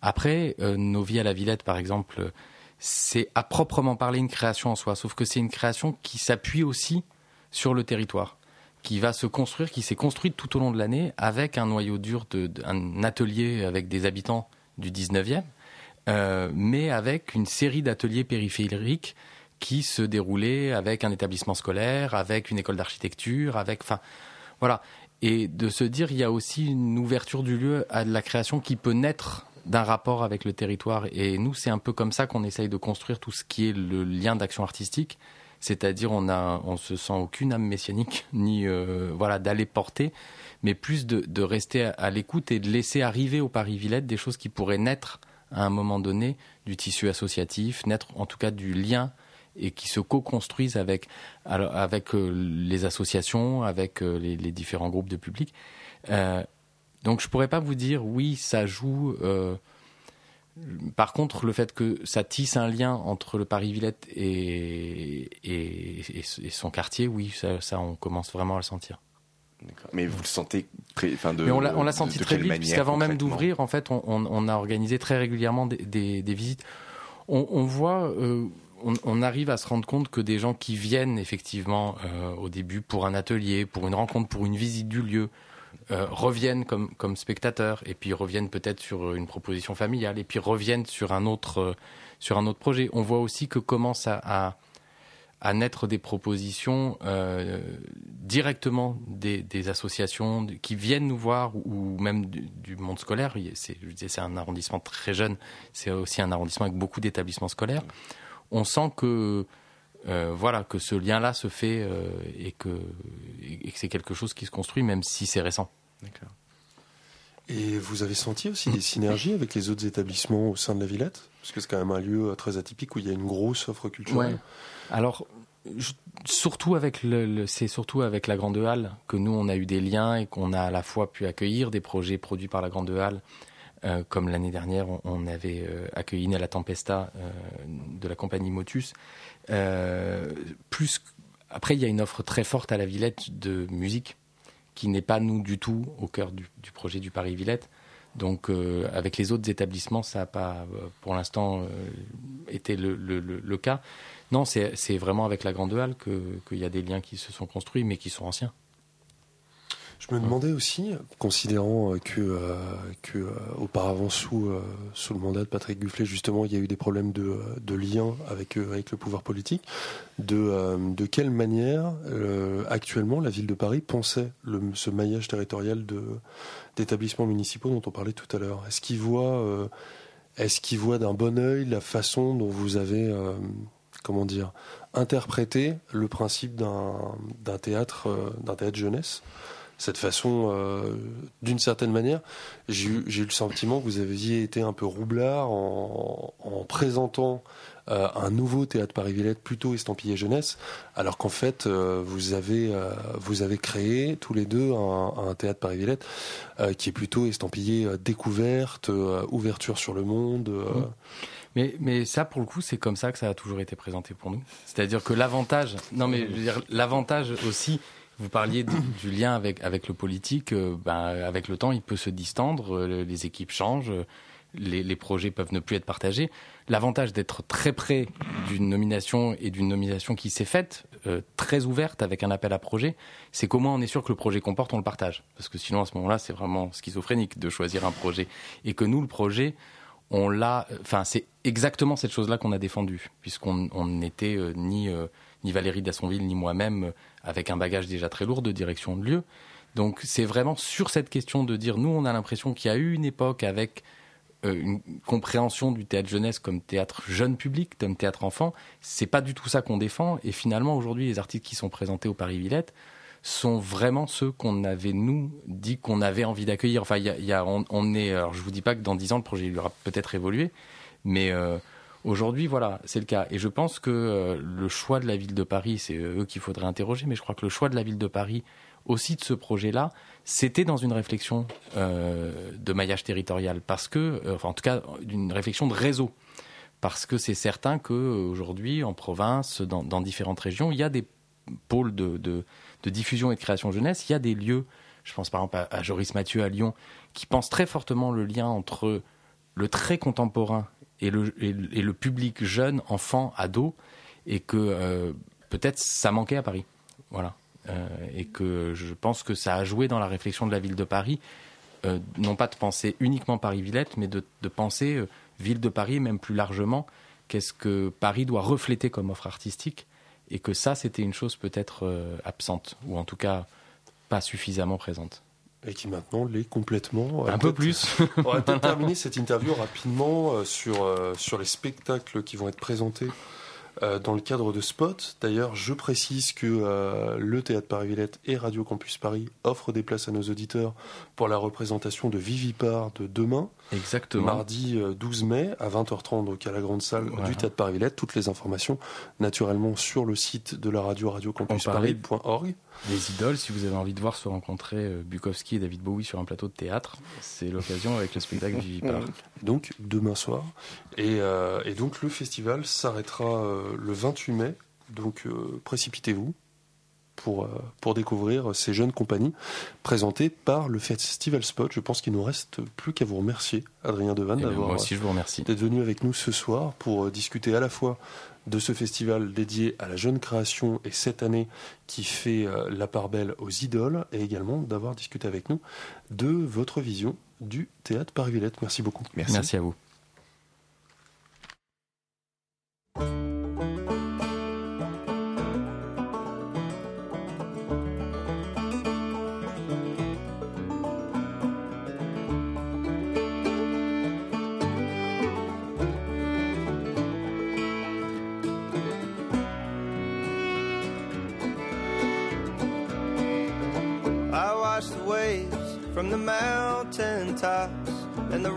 Après, euh, Nos vies à la Villette, par exemple, c'est à proprement parler une création en soi, sauf que c'est une création qui s'appuie aussi sur le territoire. qui va se construire, qui s'est construite tout au long de l'année avec un noyau dur, de, un atelier avec des habitants du 19e, euh, mais avec une série d'ateliers périphériques qui se déroulaient avec un établissement scolaire, avec une école d'architecture, avec, enfin, voilà. Et de se dire, il y a aussi une ouverture du lieu à de la création qui peut naître d'un rapport avec le territoire. Et nous, c'est un peu comme ça qu'on essaye de construire tout ce qui est le lien d'action artistique. C'est-à-dire, on a, on se sent aucune âme messianique, ni euh, voilà d'aller porter, mais plus de, rester à, l'écoute et de laisser arriver au Paris Villette des choses qui pourraient naître à un moment donné du tissu associatif, naître en tout cas du lien et qui se co-construisent avec, avec euh, les associations, avec euh, les, différents groupes de public. Euh, donc je pourrais pas vous dire oui, ça joue. Par contre, le fait que ça tisse un lien entre le Paris-Villette et, et, et, son quartier, oui, ça, ça, on commence vraiment à le sentir. Mais vous le sentez très, enfin de, Mais on l'a senti très vite, puisqu'avant même d'ouvrir, en fait, on, on, on, a organisé très régulièrement des, des, des visites. On, on voit, euh, on, arrive à se rendre compte que des gens qui viennent effectivement euh, au début pour un atelier, pour une rencontre, pour une visite du lieu, euh, reviennent comme, comme spectateurs et puis reviennent peut-être sur une proposition familiale et puis reviennent sur un autre, sur un autre projet. On voit aussi que commencent à, à, naître des propositions euh, directement des, des, associations qui viennent nous voir ou, même du, monde scolaire. C'est, je disais, c'est un arrondissement très jeune, c'est aussi un arrondissement avec beaucoup d'établissements scolaires. On sent que euh, voilà, que ce lien-là se fait euh, et, que, et que c'est quelque chose qui se construit, même si c'est récent. Et vous avez senti aussi des synergies avec les autres établissements au sein de la Villette? Parce que c'est quand même un lieu très atypique où il y a une grosse offre culturelle. Alors, surtout avec le, c'est surtout avec la Grande Halle que nous on a eu des liens et qu'on a à la fois pu accueillir des projets produits par la Grande Halle. comme l'année dernière, on, avait accueilli Nella Tempesta de la compagnie Motus, euh, plus après, il y a une offre très forte à la Villette de musique qui n'est pas nous du tout au cœur du, projet du Paris Villette. Donc, euh, avec les autres établissements, ça n'a pas, euh, pour l'instant, euh, été le, le, le, cas. Non, c'est vraiment avec la Grande Halle qu'il y a des liens qui se sont construits, mais qui sont anciens. Je me demandais aussi, considérant que, euh, euh, auparavant sous, euh, sous le mandat de Patrick Gufflet, justement, il y a eu des problèmes de, de lien avec, le pouvoir politique, de, quelle manière actuellement la ville de Paris pensait ce maillage territorial d'établissements municipaux dont on parlait tout à l'heure? Est-ce qu'il voit, est-ce voit d'un bon œil la façon dont vous avez, comment dire, interprété le principe d'un théâtre, d'un théâtre jeunesse cette façon, euh, d'une certaine manière, j'ai eu, le sentiment que vous aviez été un peu roublard en, en présentant euh, un nouveau théâtre Paris-Villette plutôt estampillé jeunesse, alors qu'en fait, euh, vous, avez, euh, vous avez créé tous les deux un, théâtre Paris-Villette euh, qui est plutôt estampillé découverte, ouverture sur le monde. Mmh. Mais, ça, pour le coup, c'est comme ça que ça a toujours été présenté pour nous. C'est-à-dire que l'avantage, non mais je veux dire, l'avantage aussi, vous parliez du, lien avec, avec le politique. Euh, ben, avec le temps, il peut se distendre, euh, les équipes changent, euh, les, les, projets peuvent ne plus être partagés. L'avantage d'être très près d'une nomination et d'une nomination qui s'est faite, très ouverte, avec un appel à projet, c'est qu'au moins on est sûr que le projet comporte, on le partage. Parce que sinon, à ce moment-là, c'est vraiment schizophrénique de choisir un projet. Et que nous, le projet, on l'a. Enfin, c'est exactement cette chose-là qu'on a défendue, puisqu'on n'était ni ni Valérie Dassonville, ni moi-même, euh, avec un bagage déjà très lourd de direction de lieu. Donc c'est vraiment sur cette question de dire, nous, on a l'impression qu'il y a eu une époque avec euh, une compréhension du théâtre jeunesse comme théâtre jeune public, comme théâtre enfant. C'est pas du tout ça qu'on défend. Et finalement, aujourd'hui, les artistes qui sont présentés au Paris Villette sont vraiment ceux qu'on avait nous dit qu'on avait envie d'accueillir. Enfin, y y a on, est. Alors, je vous dis pas que dans dix ans le projet il aura peut-être évolué, mais euh, Aujourd'hui, voilà, c'est le cas. Et je pense que euh, le choix de la ville de Paris, c'est eux qu'il faudrait interroger, mais je crois que le choix de la ville de Paris aussi de ce projet-là, c'était dans une réflexion euh, de maillage territorial, parce que, euh, enfin, en tout cas, d'une réflexion de réseau. Parce que c'est certain qu'aujourd'hui, en province, dans, différentes régions, il y a des pôles de, de, diffusion et de création jeunesse, il y a des lieux, je pense par exemple à, Joris Mathieu à Lyon, qui pensent très fortement le lien entre le très contemporain et le, public jeune, enfant, ado, et que euh, peut-être ça manquait à Paris. Voilà. Euh, et que je pense que ça a joué dans la réflexion de la ville de Paris, euh, non pas de penser uniquement Paris-Villette, mais de, penser ville de Paris, même plus largement, qu'est-ce que Paris doit refléter comme offre artistique, et que ça, c'était une chose peut-être euh, absente, ou en tout cas pas suffisamment présente. Et qui maintenant l'est complètement. Va Un peu plus. On va peut-être terminer cette interview rapidement euh, sur, euh, sur les spectacles qui vont être présentés euh, dans le cadre de Spot. D'ailleurs, je précise que euh, le Théâtre Paris-Villette et Radio Campus Paris offrent des places à nos auditeurs pour la représentation de Vivipar de demain, Exactement. mardi euh, 12 mai à 20h30 donc à la grande salle Voilà. du Théâtre Paris-Villette. Toutes les informations naturellement sur le site de la radio radiocampusparis.org. Les idoles, si vous avez envie de voir se rencontrer euh, Bukowski et David Bowie sur un plateau de théâtre, c'est l'occasion avec le spectacle Vivipar. donc demain soir. Et, euh, et donc le festival s'arrêtera euh, le 28 mai. Donc euh, précipitez-vous pour, euh, pour découvrir ces jeunes compagnies présentées par le Festival Spot. Je pense qu'il nous reste plus qu'à vous remercier, Adrien Devanne, d'avoir vous remercie. d'être venu avec nous ce soir pour euh, discuter à la fois de ce festival dédié à la jeune création et cette année qui fait euh, la part belle aux idoles et également d'avoir discuté avec nous de votre vision du théâtre Paris-Villette. Merci beaucoup. Merci. Merci à vous.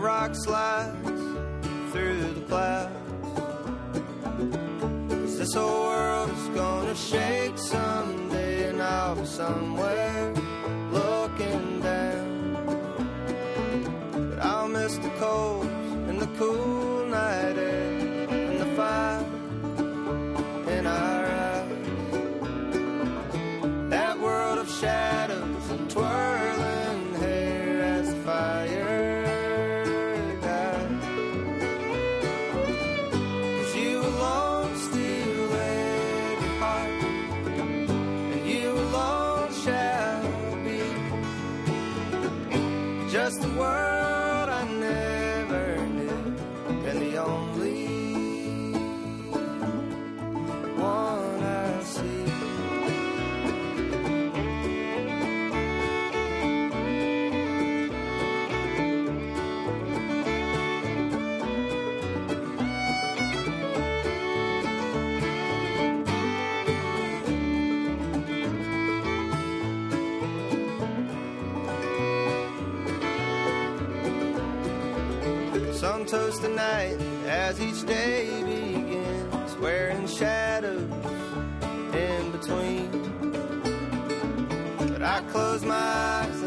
Rock slides through the clouds. 'Cause this whole world is gonna shake someday, and I'll be somewhere toast the night as each day begins, wearing shadows in between. But I close my eyes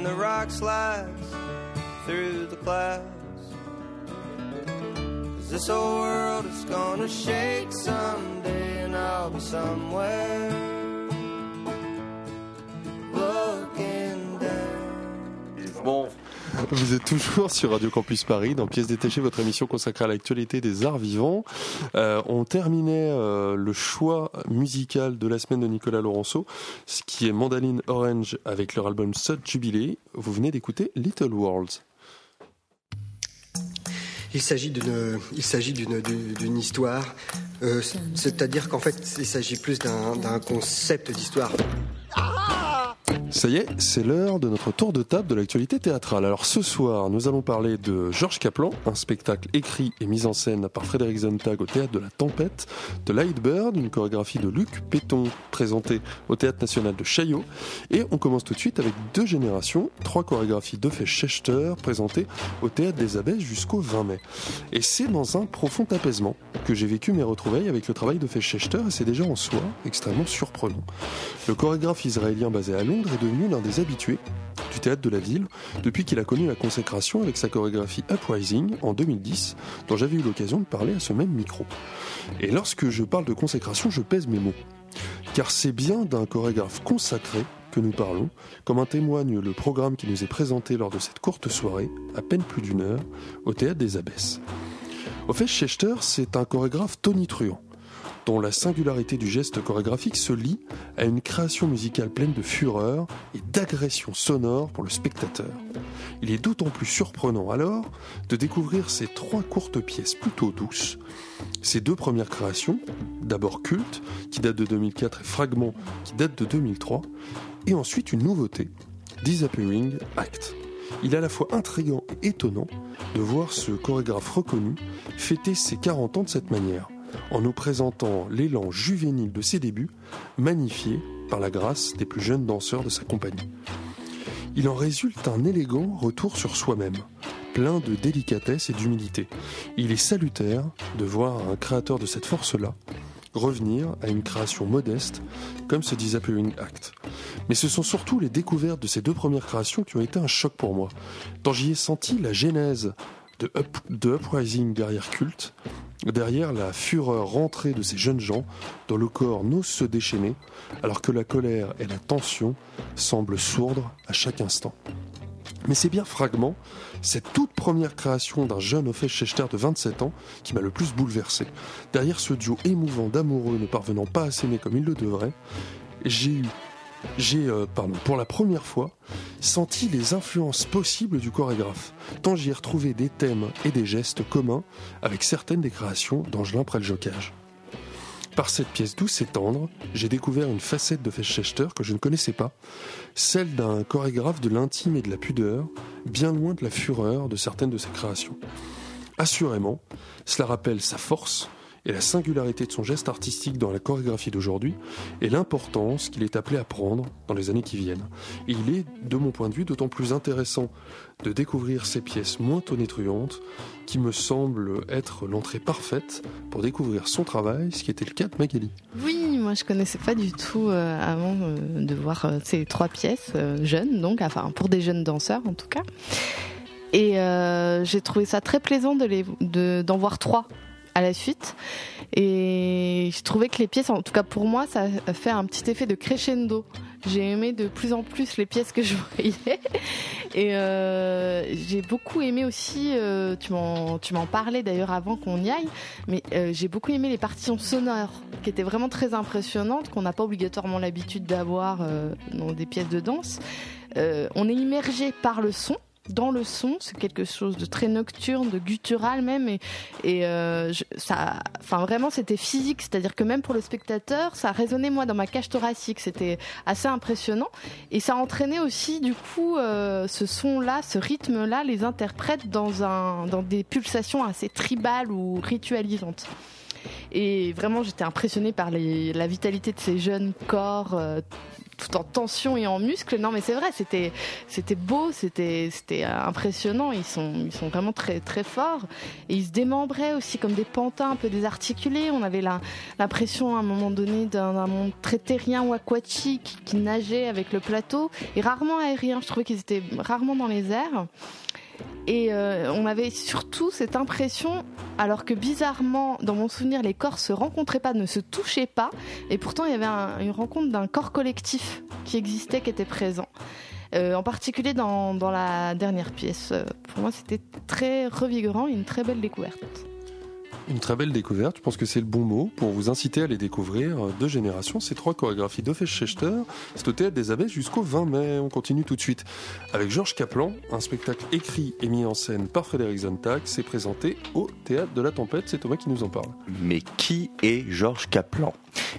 and the rock slides through the clouds. 'Cause this whole world is gonna shake someday and I'll be somewhere looking down. Bon, Vous êtes toujours sur Radio Campus Paris, dans Pièces détachées, votre émission consacrée à l'actualité des arts vivants. Euh, on terminait euh, le choix musical de la semaine de Nicolas Laurenceau, ce qui est Mandaline Orange avec leur album Sud Jubilee. Vous venez d'écouter Little Worlds. Il s'agit d'une, il s'agit d'une, d'une histoire, euh, c'est-à-dire qu'en fait, il s'agit plus d'un, d'un concept d'histoire. Ça y est, c'est l'heure de notre tour de table de l'actualité théâtrale. Alors ce soir, nous allons parler de Georges Kaplan, un spectacle écrit et mis en scène par Frédéric Zontag au théâtre de la Tempête, de Lightbird, une chorégraphie de Luc Péton présentée au théâtre national de Chaillot. Et on commence tout de suite avec deux générations, trois chorégraphies de Schechter présentées au théâtre des Abbesses jusqu'au 20 mai. Et c'est dans un profond apaisement que j'ai vécu mes retrouvailles avec le travail de Schechter et c'est déjà en soi extrêmement surprenant. Le chorégraphe israélien basé à Londres est devenu l'un des habitués du théâtre de la ville depuis qu'il a connu la consécration avec sa chorégraphie Uprising en 2010, dont j'avais eu l'occasion de parler à ce même micro. Et lorsque je parle de consécration, je pèse mes mots. Car c'est bien d'un chorégraphe consacré que nous parlons, comme en témoigne le programme qui nous est présenté lors de cette courte soirée, à peine plus d'une heure, au théâtre des Abbesses. Au fait, c'est un chorégraphe tonitruant dont la singularité du geste chorégraphique se lie à une création musicale pleine de fureur et d'agression sonore pour le spectateur. Il est d'autant plus surprenant alors de découvrir ces trois courtes pièces plutôt douces, ces deux premières créations, d'abord Culte, qui date de 2004, et Fragment, qui date de 2003, et ensuite une nouveauté, Disappearing Act. Il est à la fois intrigant et étonnant de voir ce chorégraphe reconnu fêter ses 40 ans de cette manière en nous présentant l'élan juvénile de ses débuts, magnifié par la grâce des plus jeunes danseurs de sa compagnie. Il en résulte un élégant retour sur soi-même, plein de délicatesse et d'humilité. Il est salutaire de voir un créateur de cette force-là revenir à une création modeste comme ce Disappearing Act. Mais ce sont surtout les découvertes de ces deux premières créations qui ont été un choc pour moi, tant j'y ai senti la genèse de, Uprising derrière culte derrière la fureur rentrée de ces jeunes gens dont le corps n'ose se déchaîner, alors que la colère et la tension semblent sourdes à chaque instant. Mais c'est bien Fragment, cette toute première création d'un jeune Ophèle Schechter de 27 ans, qui m'a le plus bouleversé. Derrière ce duo émouvant d'amoureux ne parvenant pas à s'aimer comme il le devrait, j'ai eu j'ai, euh, pardon, pour la première fois, senti les influences possibles du chorégraphe, tant j'y ai retrouvé des thèmes et des gestes communs avec certaines des créations d'Angelin Preljocage. Par cette pièce douce et tendre, j'ai découvert une facette de Feschechter que je ne connaissais pas, celle d'un chorégraphe de l'intime et de la pudeur, bien loin de la fureur de certaines de ses créations. Assurément, cela rappelle sa force, et la singularité de son geste artistique dans la chorégraphie d'aujourd'hui et l'importance qu'il est appelé à prendre dans les années qui viennent. Et il est, de mon point de vue, d'autant plus intéressant de découvrir ces pièces moins tonitruantes qui me semblent être l'entrée parfaite pour découvrir son travail, ce qui était le cas de Magali. Oui, moi je connaissais pas du tout euh, avant euh, de voir euh, ces trois pièces jeunes, donc enfin pour des jeunes danseurs en tout cas. Et j'ai trouvé ça très plaisant de d'en voir trois à la suite. Et je trouvais que les pièces, en tout cas pour moi, ça fait un petit effet de crescendo. J'ai aimé de plus en plus les pièces que je voyais. Et euh, j'ai beaucoup aimé aussi, euh, tu m'en parlais d'ailleurs avant qu'on y aille, mais euh, j'ai beaucoup aimé les partitions sonores qui étaient vraiment très impressionnantes, qu'on n'a pas obligatoirement l'habitude d'avoir dans des pièces de danse. on est immergé par le son dans le son, c'est quelque chose de très nocturne, de guttural même, et, euh, ça, enfin vraiment c'était physique, c'est-à-dire que même pour le spectateur, ça résonnait moi dans ma cage thoracique, c'était assez impressionnant, et ça entraînait aussi du coup euh, ce son-là, ce rythme-là, les interprètes dans un, dans des pulsations assez tribales ou ritualisantes. Et vraiment, j'étais impressionnée par la vitalité de ces jeunes corps, euh, tout en tension et en muscles. Non, mais c'est vrai, c'était c'était beau, c'était c'était impressionnant. Ils sont ils sont vraiment très très forts et ils se démembraient aussi comme des pantins un peu désarticulés. On avait l'impression à un moment donné d'un monde très terrien ou aquatique qui nageait avec le plateau et rarement aérien. Je trouvais qu'ils étaient rarement dans les airs. Et euh, on avait surtout cette impression, alors que bizarrement, dans mon souvenir, les corps se rencontraient pas, ne se touchaient pas, et pourtant il y avait une rencontre d'un corps collectif qui existait, qui était présent. Euh, en particulier dans, dans la dernière pièce. Euh, Pour moi, c'était très revigorant et une très belle découverte. Une très belle découverte, je pense que c'est le bon mot pour vous inciter à les découvrir. Deux générations, ces trois chorégraphies d'Offes Schechter, c'est au Théâtre des Abbesses jusqu'au 20 mai. On continue tout de suite avec Georges Kaplan, un spectacle écrit et mis en scène par Frédéric Zontag. C'est présenté au Théâtre de la Tempête, c'est Thomas qui nous en parle. Mais qui est Georges Kaplan?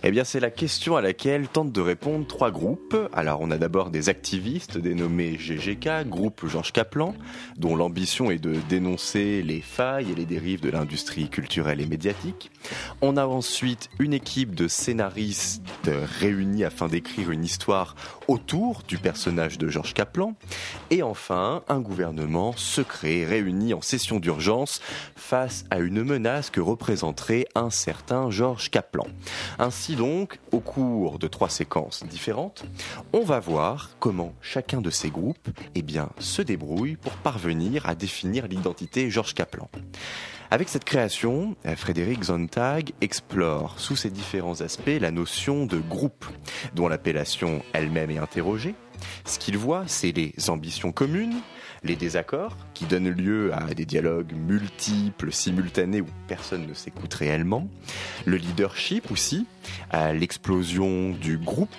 Eh bien, c'est la question à laquelle tentent de répondre trois groupes. Alors, on a d'abord des activistes dénommés GGK, groupe Georges Kaplan, dont l'ambition est de dénoncer les failles et les dérives de l'industrie culturelle et médiatique. On a ensuite une équipe de scénaristes réunis afin d'écrire une histoire autour du personnage de Georges Kaplan. Et enfin, un gouvernement secret réuni en session d'urgence face à une menace que représenterait un certain Georges Kaplan. Ainsi donc, au cours de trois séquences différentes, on va voir comment chacun de ces groupes eh bien, se débrouille pour parvenir à définir l'identité Georges Kaplan. Avec cette création, Frédéric Zontag explore sous ses différents aspects la notion de groupe, dont l'appellation elle-même est interrogée. Ce qu'il voit, c'est les ambitions communes, les désaccords, qui donnent lieu à des dialogues multiples, simultanés, où personne ne s'écoute réellement, le leadership aussi, à l'explosion du groupe,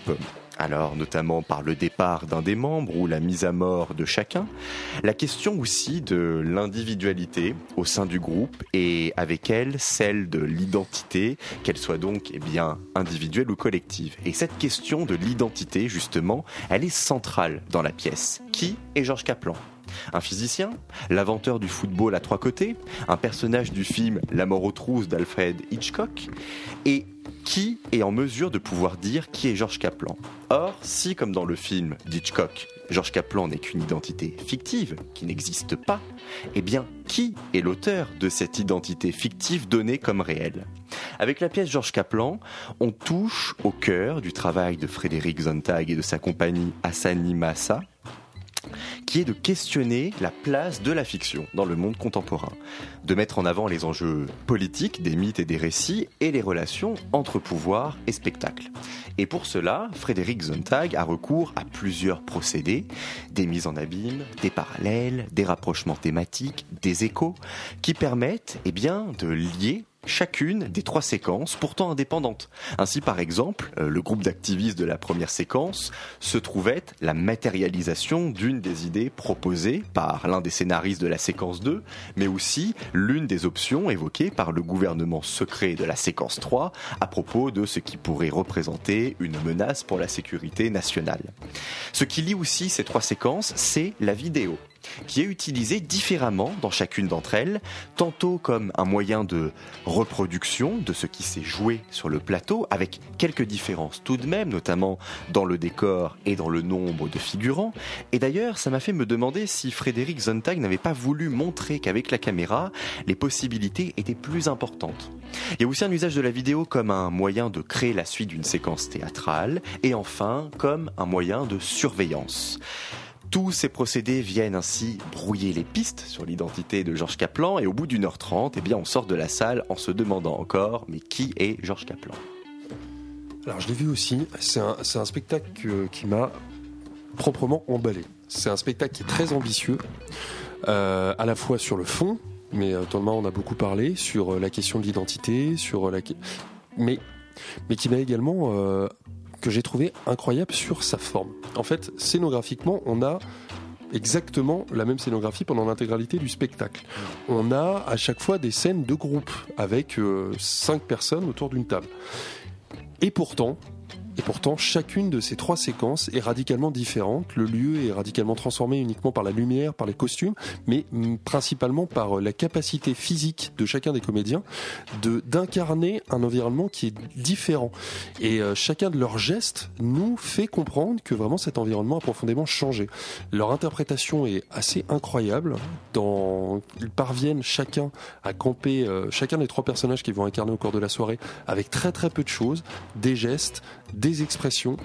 alors notamment par le départ d'un des membres ou la mise à mort de chacun, la question aussi de l'individualité au sein du groupe et avec elle celle de l'identité, qu'elle soit donc eh bien individuelle ou collective. Et cette question de l'identité justement, elle est centrale dans la pièce. Qui est Georges Kaplan? Un physicien, l'inventeur du football à trois côtés, un personnage du film La mort aux trousses d'Alfred Hitchcock, et qui est en mesure de pouvoir dire qui est Georges Kaplan? Or, si comme dans le film d'Hitchcock, Georges Kaplan n'est qu'une identité fictive, qui n'existe pas, eh bien, qui est l'auteur de cette identité fictive donnée comme réelle? Avec la pièce Georges Kaplan, on touche au cœur du travail de Frédéric Zontag et de sa compagnie Hassani Massa, qui est de questionner la place de la fiction dans le monde contemporain, de mettre en avant les enjeux politiques des mythes et des récits et les relations entre pouvoir et spectacle. Et pour cela, Frédéric Zontag a recours à plusieurs procédés, des mises en abîme, des parallèles, des rapprochements thématiques, des échos, qui permettent eh de lier chacune des trois séquences, pourtant indépendantes. Ainsi, par exemple, euh, le groupe d'activistes de la première séquence se trouvait la matérialisation d'une des idées proposées par l'un des scénaristes de la séquence 2, mais aussi l'une des options évoquées par le gouvernement secret de la séquence 3 à propos de ce qui pourrait représenter une menace pour la sécurité nationale. Ce qui lie aussi ces trois séquences, c'est la vidéo qui est utilisé différemment dans chacune d'entre elles, tantôt comme un moyen de reproduction de ce qui s'est joué sur le plateau, avec quelques différences tout de même, notamment dans le décor et dans le nombre de figurants. Et d'ailleurs, ça m'a fait me demander si Frédéric Zontag n'avait pas voulu montrer qu'avec la caméra, les possibilités étaient plus importantes. Il y a aussi un usage de la vidéo comme un moyen de créer la suite d'une séquence théâtrale, et enfin comme un moyen de surveillance. Tous ces procédés viennent ainsi brouiller les pistes sur l'identité de Georges Kaplan et au bout d'une heure trente, eh bien, on sort de la salle en se demandant encore mais qui est Georges Kaplan? Alors je l'ai vu aussi, c'est un, spectacle qui m'a proprement emballé. C'est un spectacle qui est très ambitieux, euh, à la fois sur le fond, mais euh, Thomas en a beaucoup parlé, sur euh, la question de l'identité, sur la... Mais, mais qui m'a également... que j'ai trouvé incroyable sur sa forme. En fait, scénographiquement, on a exactement la même scénographie pendant l'intégralité du spectacle. On a à chaque fois des scènes de groupe avec euh, cinq personnes autour d'une table. Et pourtant, et pourtant, chacune de ces trois séquences est radicalement différente. Le lieu est radicalement transformé uniquement par la lumière, par les costumes, mais mm, principalement par euh, la capacité physique de chacun des comédiens de d'incarner un environnement qui est différent. Et euh, chacun de leurs gestes nous fait comprendre que vraiment cet environnement a profondément changé. Leur interprétation est assez incroyable. Dans, ils parviennent chacun à camper, euh, chacun des trois personnages qui vont incarner au cours de la soirée, avec très très peu de choses, des gestes, des expressions.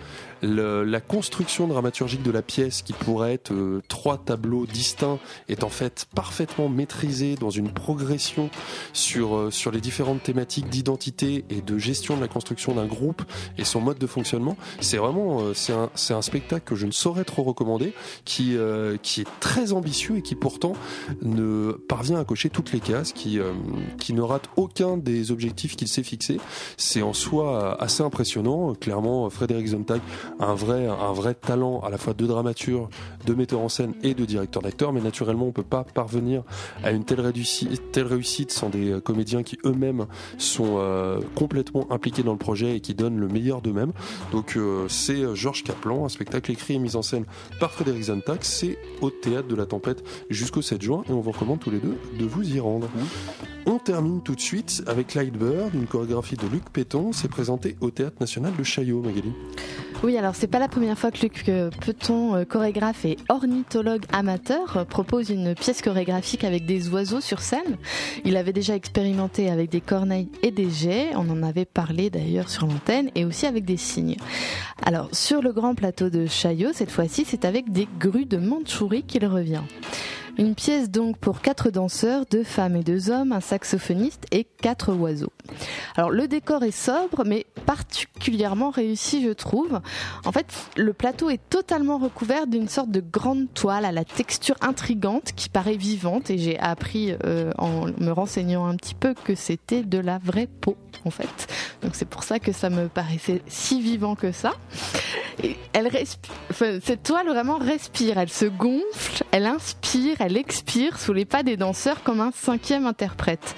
Le- la construction dramaturgique de la pièce, qui pourrait être euh, trois tableaux distincts, est en fait parfaitement maîtrisée dans une progression sur, euh, sur les différentes thématiques d'identité et de gestion de la construction d'un groupe et son mode de fonctionnement. C'est vraiment euh, c'est un, un spectacle que je ne saurais trop recommander, qui, euh, qui est très ambitieux et qui pourtant ne parvient à cocher toutes les cases, qui, euh, qui ne rate aucun des objectifs qu'il s'est fixés. C'est en soi euh, assez impressionnant. Clairement, Frédéric Zontag un vrai, un vrai talent à la fois de dramaturge, de metteur en scène et de directeur d'acteur, mais naturellement, on peut pas parvenir à une telle réussite, telle réussite sans des euh, comédiens qui eux-mêmes sont euh, complètement impliqués dans le projet et qui donnent le meilleur d'eux-mêmes. Donc euh, c'est euh, Georges Kaplan, un spectacle écrit et mis en scène par Frédéric Zontag. C'est au théâtre de la Tempête jusqu'au 7 juin et on vous recommande tous les deux de vous y rendre. On termine tout de suite avec Lightbird, une chorégraphie de Luc Péton. C'est présenté au Théâtre National de Chaillot, Magali. Oui, alors c'est pas la première fois que Luc Peton, euh, chorégraphe et ornithologue amateur, euh, propose une pièce chorégraphique avec des oiseaux sur scène. Il avait déjà expérimenté avec des corneilles et des jets, on en avait parlé d'ailleurs sur l'antenne, et aussi avec des cygnes. Alors sur le grand plateau de Chaillot, cette fois-ci, c'est avec des grues de Mandchourie qu'il revient. Une pièce donc pour quatre danseurs, deux femmes et deux hommes, un saxophoniste et quatre oiseaux. Alors le décor est sobre mais particulièrement réussi je trouve. En fait le plateau est totalement recouvert d'une sorte de grande toile à la texture intrigante qui paraît vivante et j'ai appris euh, en me renseignant un petit peu que c'était de la vraie peau en fait. Donc c'est pour ça que ça me paraissait si vivant que ça. Et elle cette toile vraiment respire, elle se gonfle, elle inspire, elle expire sous les pas des danseurs comme un cinquième interprète.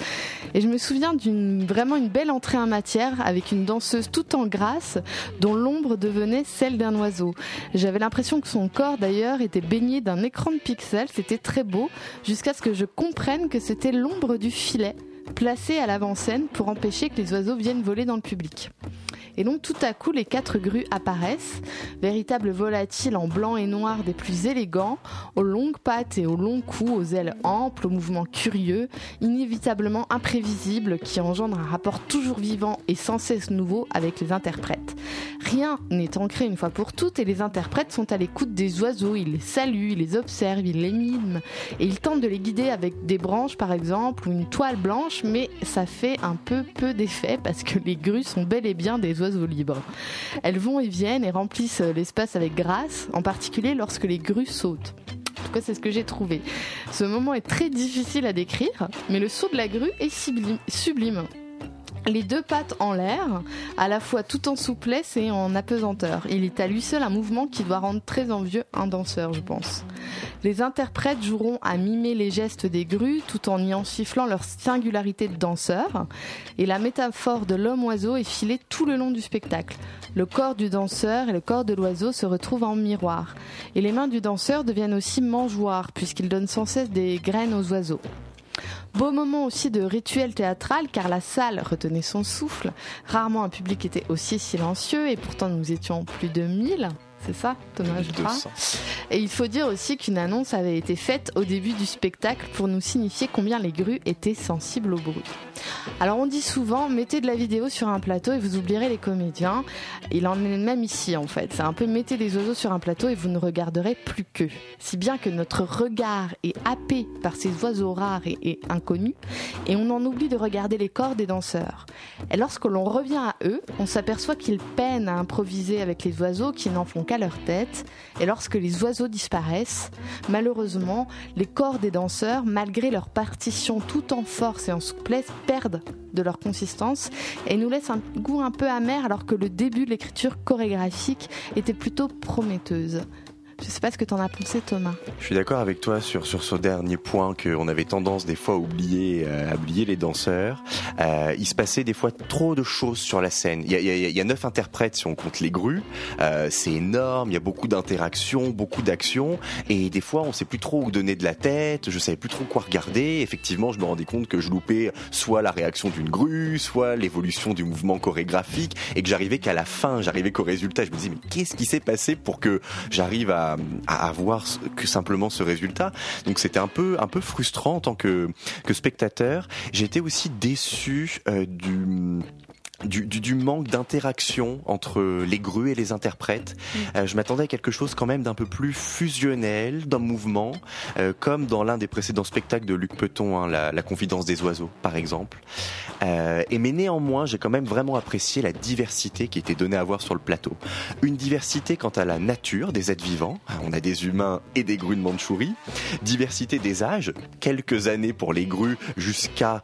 Et je me souviens d'une vraiment belle entrée en matière avec une danseuse tout en grâce dont l'ombre devenait celle d'un oiseau. J'avais l'impression que son corps d'ailleurs était baigné d'un écran de pixels, c'était très beau, jusqu'à ce que je comprenne que c'était l'ombre du filet placé à l'avant-scène pour empêcher que les oiseaux viennent voler dans le public. Et donc tout à coup, les quatre grues apparaissent, véritables volatiles en blanc et noir des plus élégants, aux longues pattes et aux longs coups, aux ailes amples, aux mouvements curieux, inévitablement imprévisibles, qui engendrent un rapport toujours vivant et sans cesse nouveau avec les interprètes. Rien n'est ancré une fois pour toutes et les interprètes sont à l'écoute des oiseaux, ils les saluent, ils les observent, ils les miment et ils tentent de les guider avec des branches par exemple ou une toile blanche, mais ça fait un peu peu d'effet parce que les grues sont bel et bien des oiseaux libres. Elles vont et viennent et remplissent l'espace avec grâce, en particulier lorsque les grues sautent. En tout cas, c'est ce que j'ai trouvé. Ce moment est très difficile à décrire, mais le saut de la grue est sublime. Les deux pattes en l'air, à la fois tout en souplesse et en apesanteur. Il est à lui seul un mouvement qui doit rendre très envieux un danseur, je pense. Les interprètes joueront à mimer les gestes des grues tout en y ensifflant leur singularité de danseur. Et la métaphore de l'homme-oiseau est filée tout le long du spectacle. Le corps du danseur et le corps de l'oiseau se retrouvent en miroir. Et les mains du danseur deviennent aussi mangeoires puisqu'il donne sans cesse des graines aux oiseaux. Beau moment aussi de rituel théâtral car la salle retenait son souffle. Rarement un public était aussi silencieux et pourtant nous étions plus de 1000. C'est ça, Thomas, je crois. 200. Et il faut dire aussi qu'une annonce avait été faite au début du spectacle pour nous signifier combien les grues étaient sensibles au bruit. Alors on dit souvent, mettez de la vidéo sur un plateau et vous oublierez les comédiens. Il en est même ici en fait. C'est un peu mettez des oiseaux sur un plateau et vous ne regarderez plus qu'eux. Si bien que notre regard est happé par ces oiseaux rares et, et inconnus et on en oublie de regarder les corps des danseurs. Et lorsque l'on revient à eux, on s'aperçoit qu'ils peinent à improviser avec les oiseaux qui n'en font qu'à leur tête. Et lorsque les oiseaux disparaissent, malheureusement, les corps des danseurs, malgré leur partition tout en force et en souplesse, perdent de leur consistance et nous laissent un goût un peu amer alors que le début de l'écriture chorégraphique était plutôt prometteuse. Je sais pas ce que t'en as pensé Thomas. Je suis d'accord avec toi sur, sur ce dernier point qu'on avait tendance des fois à oublier, euh, à oublier les danseurs. Euh, il se passait des fois trop de choses sur la scène. Il y a, y a- y a neuf interprètes si on compte les grues. Euh, c'est énorme, il y a beaucoup d'interactions, beaucoup d'actions. Et des fois, on sait plus trop où donner de la tête, je savais plus trop quoi regarder. Effectivement, je me rendais compte que je loupais soit la réaction d'une grue, soit l'évolution du mouvement chorégraphique. Et que j'arrivais qu'à la fin, j'arrivais qu'au résultat. Je me disais, mais qu'est-ce qui s'est passé pour que j'arrive à, à avoir que simplement ce résultat Donc c'était un peu, un peu frustrant en tant que, que spectateur. J'étais aussi déçu euh, du du, du, du manque d'interaction entre les grues et les interprètes. Euh, je m'attendais à quelque chose quand même d'un peu plus fusionnel, d'un mouvement, euh, comme dans l'un des précédents spectacles de Luc Peton, hein, la, la, Confidence des oiseaux, par exemple. Euh, et mais néanmoins, j'ai quand même vraiment apprécié la diversité qui était donnée à voir sur le plateau. Une diversité quant à la nature des êtres vivants. On a des humains et des grues de Mandchourie. Diversité des âges, quelques années pour les grues jusqu'à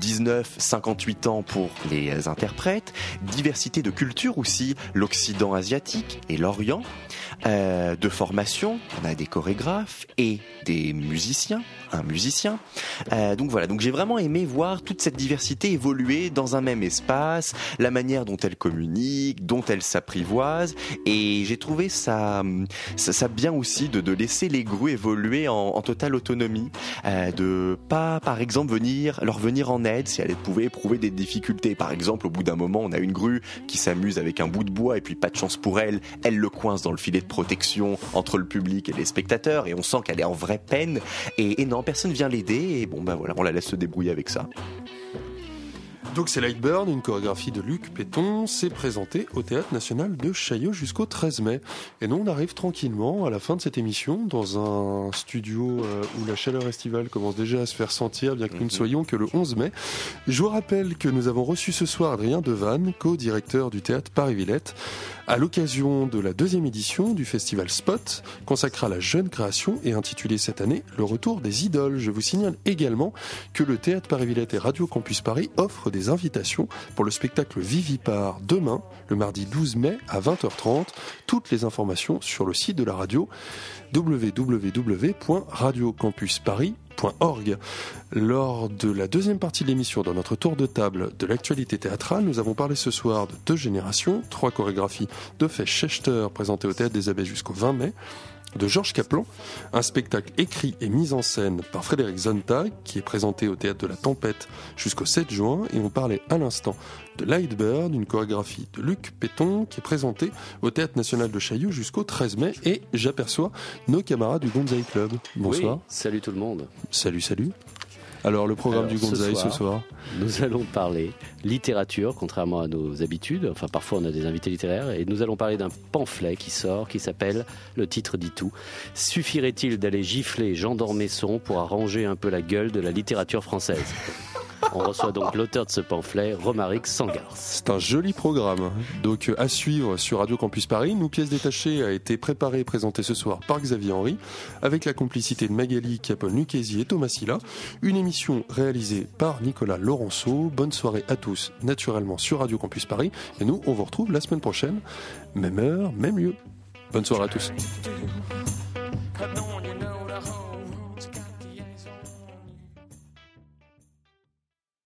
19, 58 ans pour les interprètes. Diversité de culture aussi, l'Occident asiatique et l'Orient. Euh, de formation, on a des chorégraphes et des musiciens, un musicien. Euh, donc voilà, donc j'ai vraiment aimé voir toute cette diversité évoluer dans un même espace, la manière dont elle communique, dont elle s'apprivoise, et j'ai trouvé ça, ça, bien aussi de, laisser les grues évoluer en, en totale autonomie, euh, de pas par exemple venir leur venir en aide si elles pouvaient éprouver des difficultés. Par exemple, au bout d'un moment, on a une grue qui s'amuse avec un bout de bois et puis pas de chance pour elle, elle le coince dans le filet de protection entre le public et les spectateurs et on sent qu'elle est en vraie peine et, et non personne vient l'aider et bon ben voilà on la laisse se débrouiller avec ça. Donc c'est Lightburn, une chorégraphie de Luc Péton, c'est présenté au Théâtre National de Chaillot jusqu'au 13 mai. Et nous on arrive tranquillement à la fin de cette émission dans un studio euh, où la chaleur estivale commence déjà à se faire sentir, bien que nous ne soyons que le 11 mai. Je vous rappelle que nous avons reçu ce soir Adrien Devanne, co-directeur du Théâtre Paris-Villette, à l'occasion de la deuxième édition du festival Spot, consacré à la jeune création et intitulé cette année Le retour des idoles. Je vous signale également que le Théâtre Paris-Villette et Radio Campus Paris offrent des invitations pour le spectacle Vivipar demain, le mardi 12 mai à 20h30. Toutes les informations sur le site de la radio Lors de la deuxième partie de l'émission, dans notre tour de table de l'actualité théâtrale, nous avons parlé ce soir de deux générations, trois chorégraphies de Fesch Schechter présentées au Théâtre des Abbés jusqu'au 20 mai, de Georges Kaplan, un spectacle écrit et mis en scène par Frédéric Zontag, qui est présenté au Théâtre de la Tempête jusqu'au 7 juin, et on parlait à l'instant de Lightbird, une chorégraphie de Luc Péton, qui est présentée au Théâtre National de Chaillot jusqu'au 13 mai, et j'aperçois nos camarades du Gonzaï Club. Bonsoir. Oui, salut tout le monde. Salut, salut. Alors, le programme Alors, du Gonzaï ce soir, ce soir, Nous allons parler littérature, contrairement à nos habitudes. Enfin, parfois on a des invités littéraires. Et nous allons parler d'un pamphlet qui sort, qui s'appelle, le titre dit tout, Suffirait-il d'aller gifler Jean d'Ormesson pour arranger un peu la gueule de la littérature française? On reçoit donc l'auteur de ce pamphlet, Romaric Sangars. C'est un joli programme. Donc à suivre sur Radio Campus Paris. Nous, pièces détachées, a été préparée et présentée ce soir par Xavier Henry, avec la complicité de Magali Capone Lucchesi et Thomas Silla. Une émission réalisée par Nicolas Laurenceau. Bonne soirée à tous, naturellement sur Radio Campus Paris. Et nous, on vous retrouve la semaine prochaine, même heure, même lieu. Bonne soirée à tous.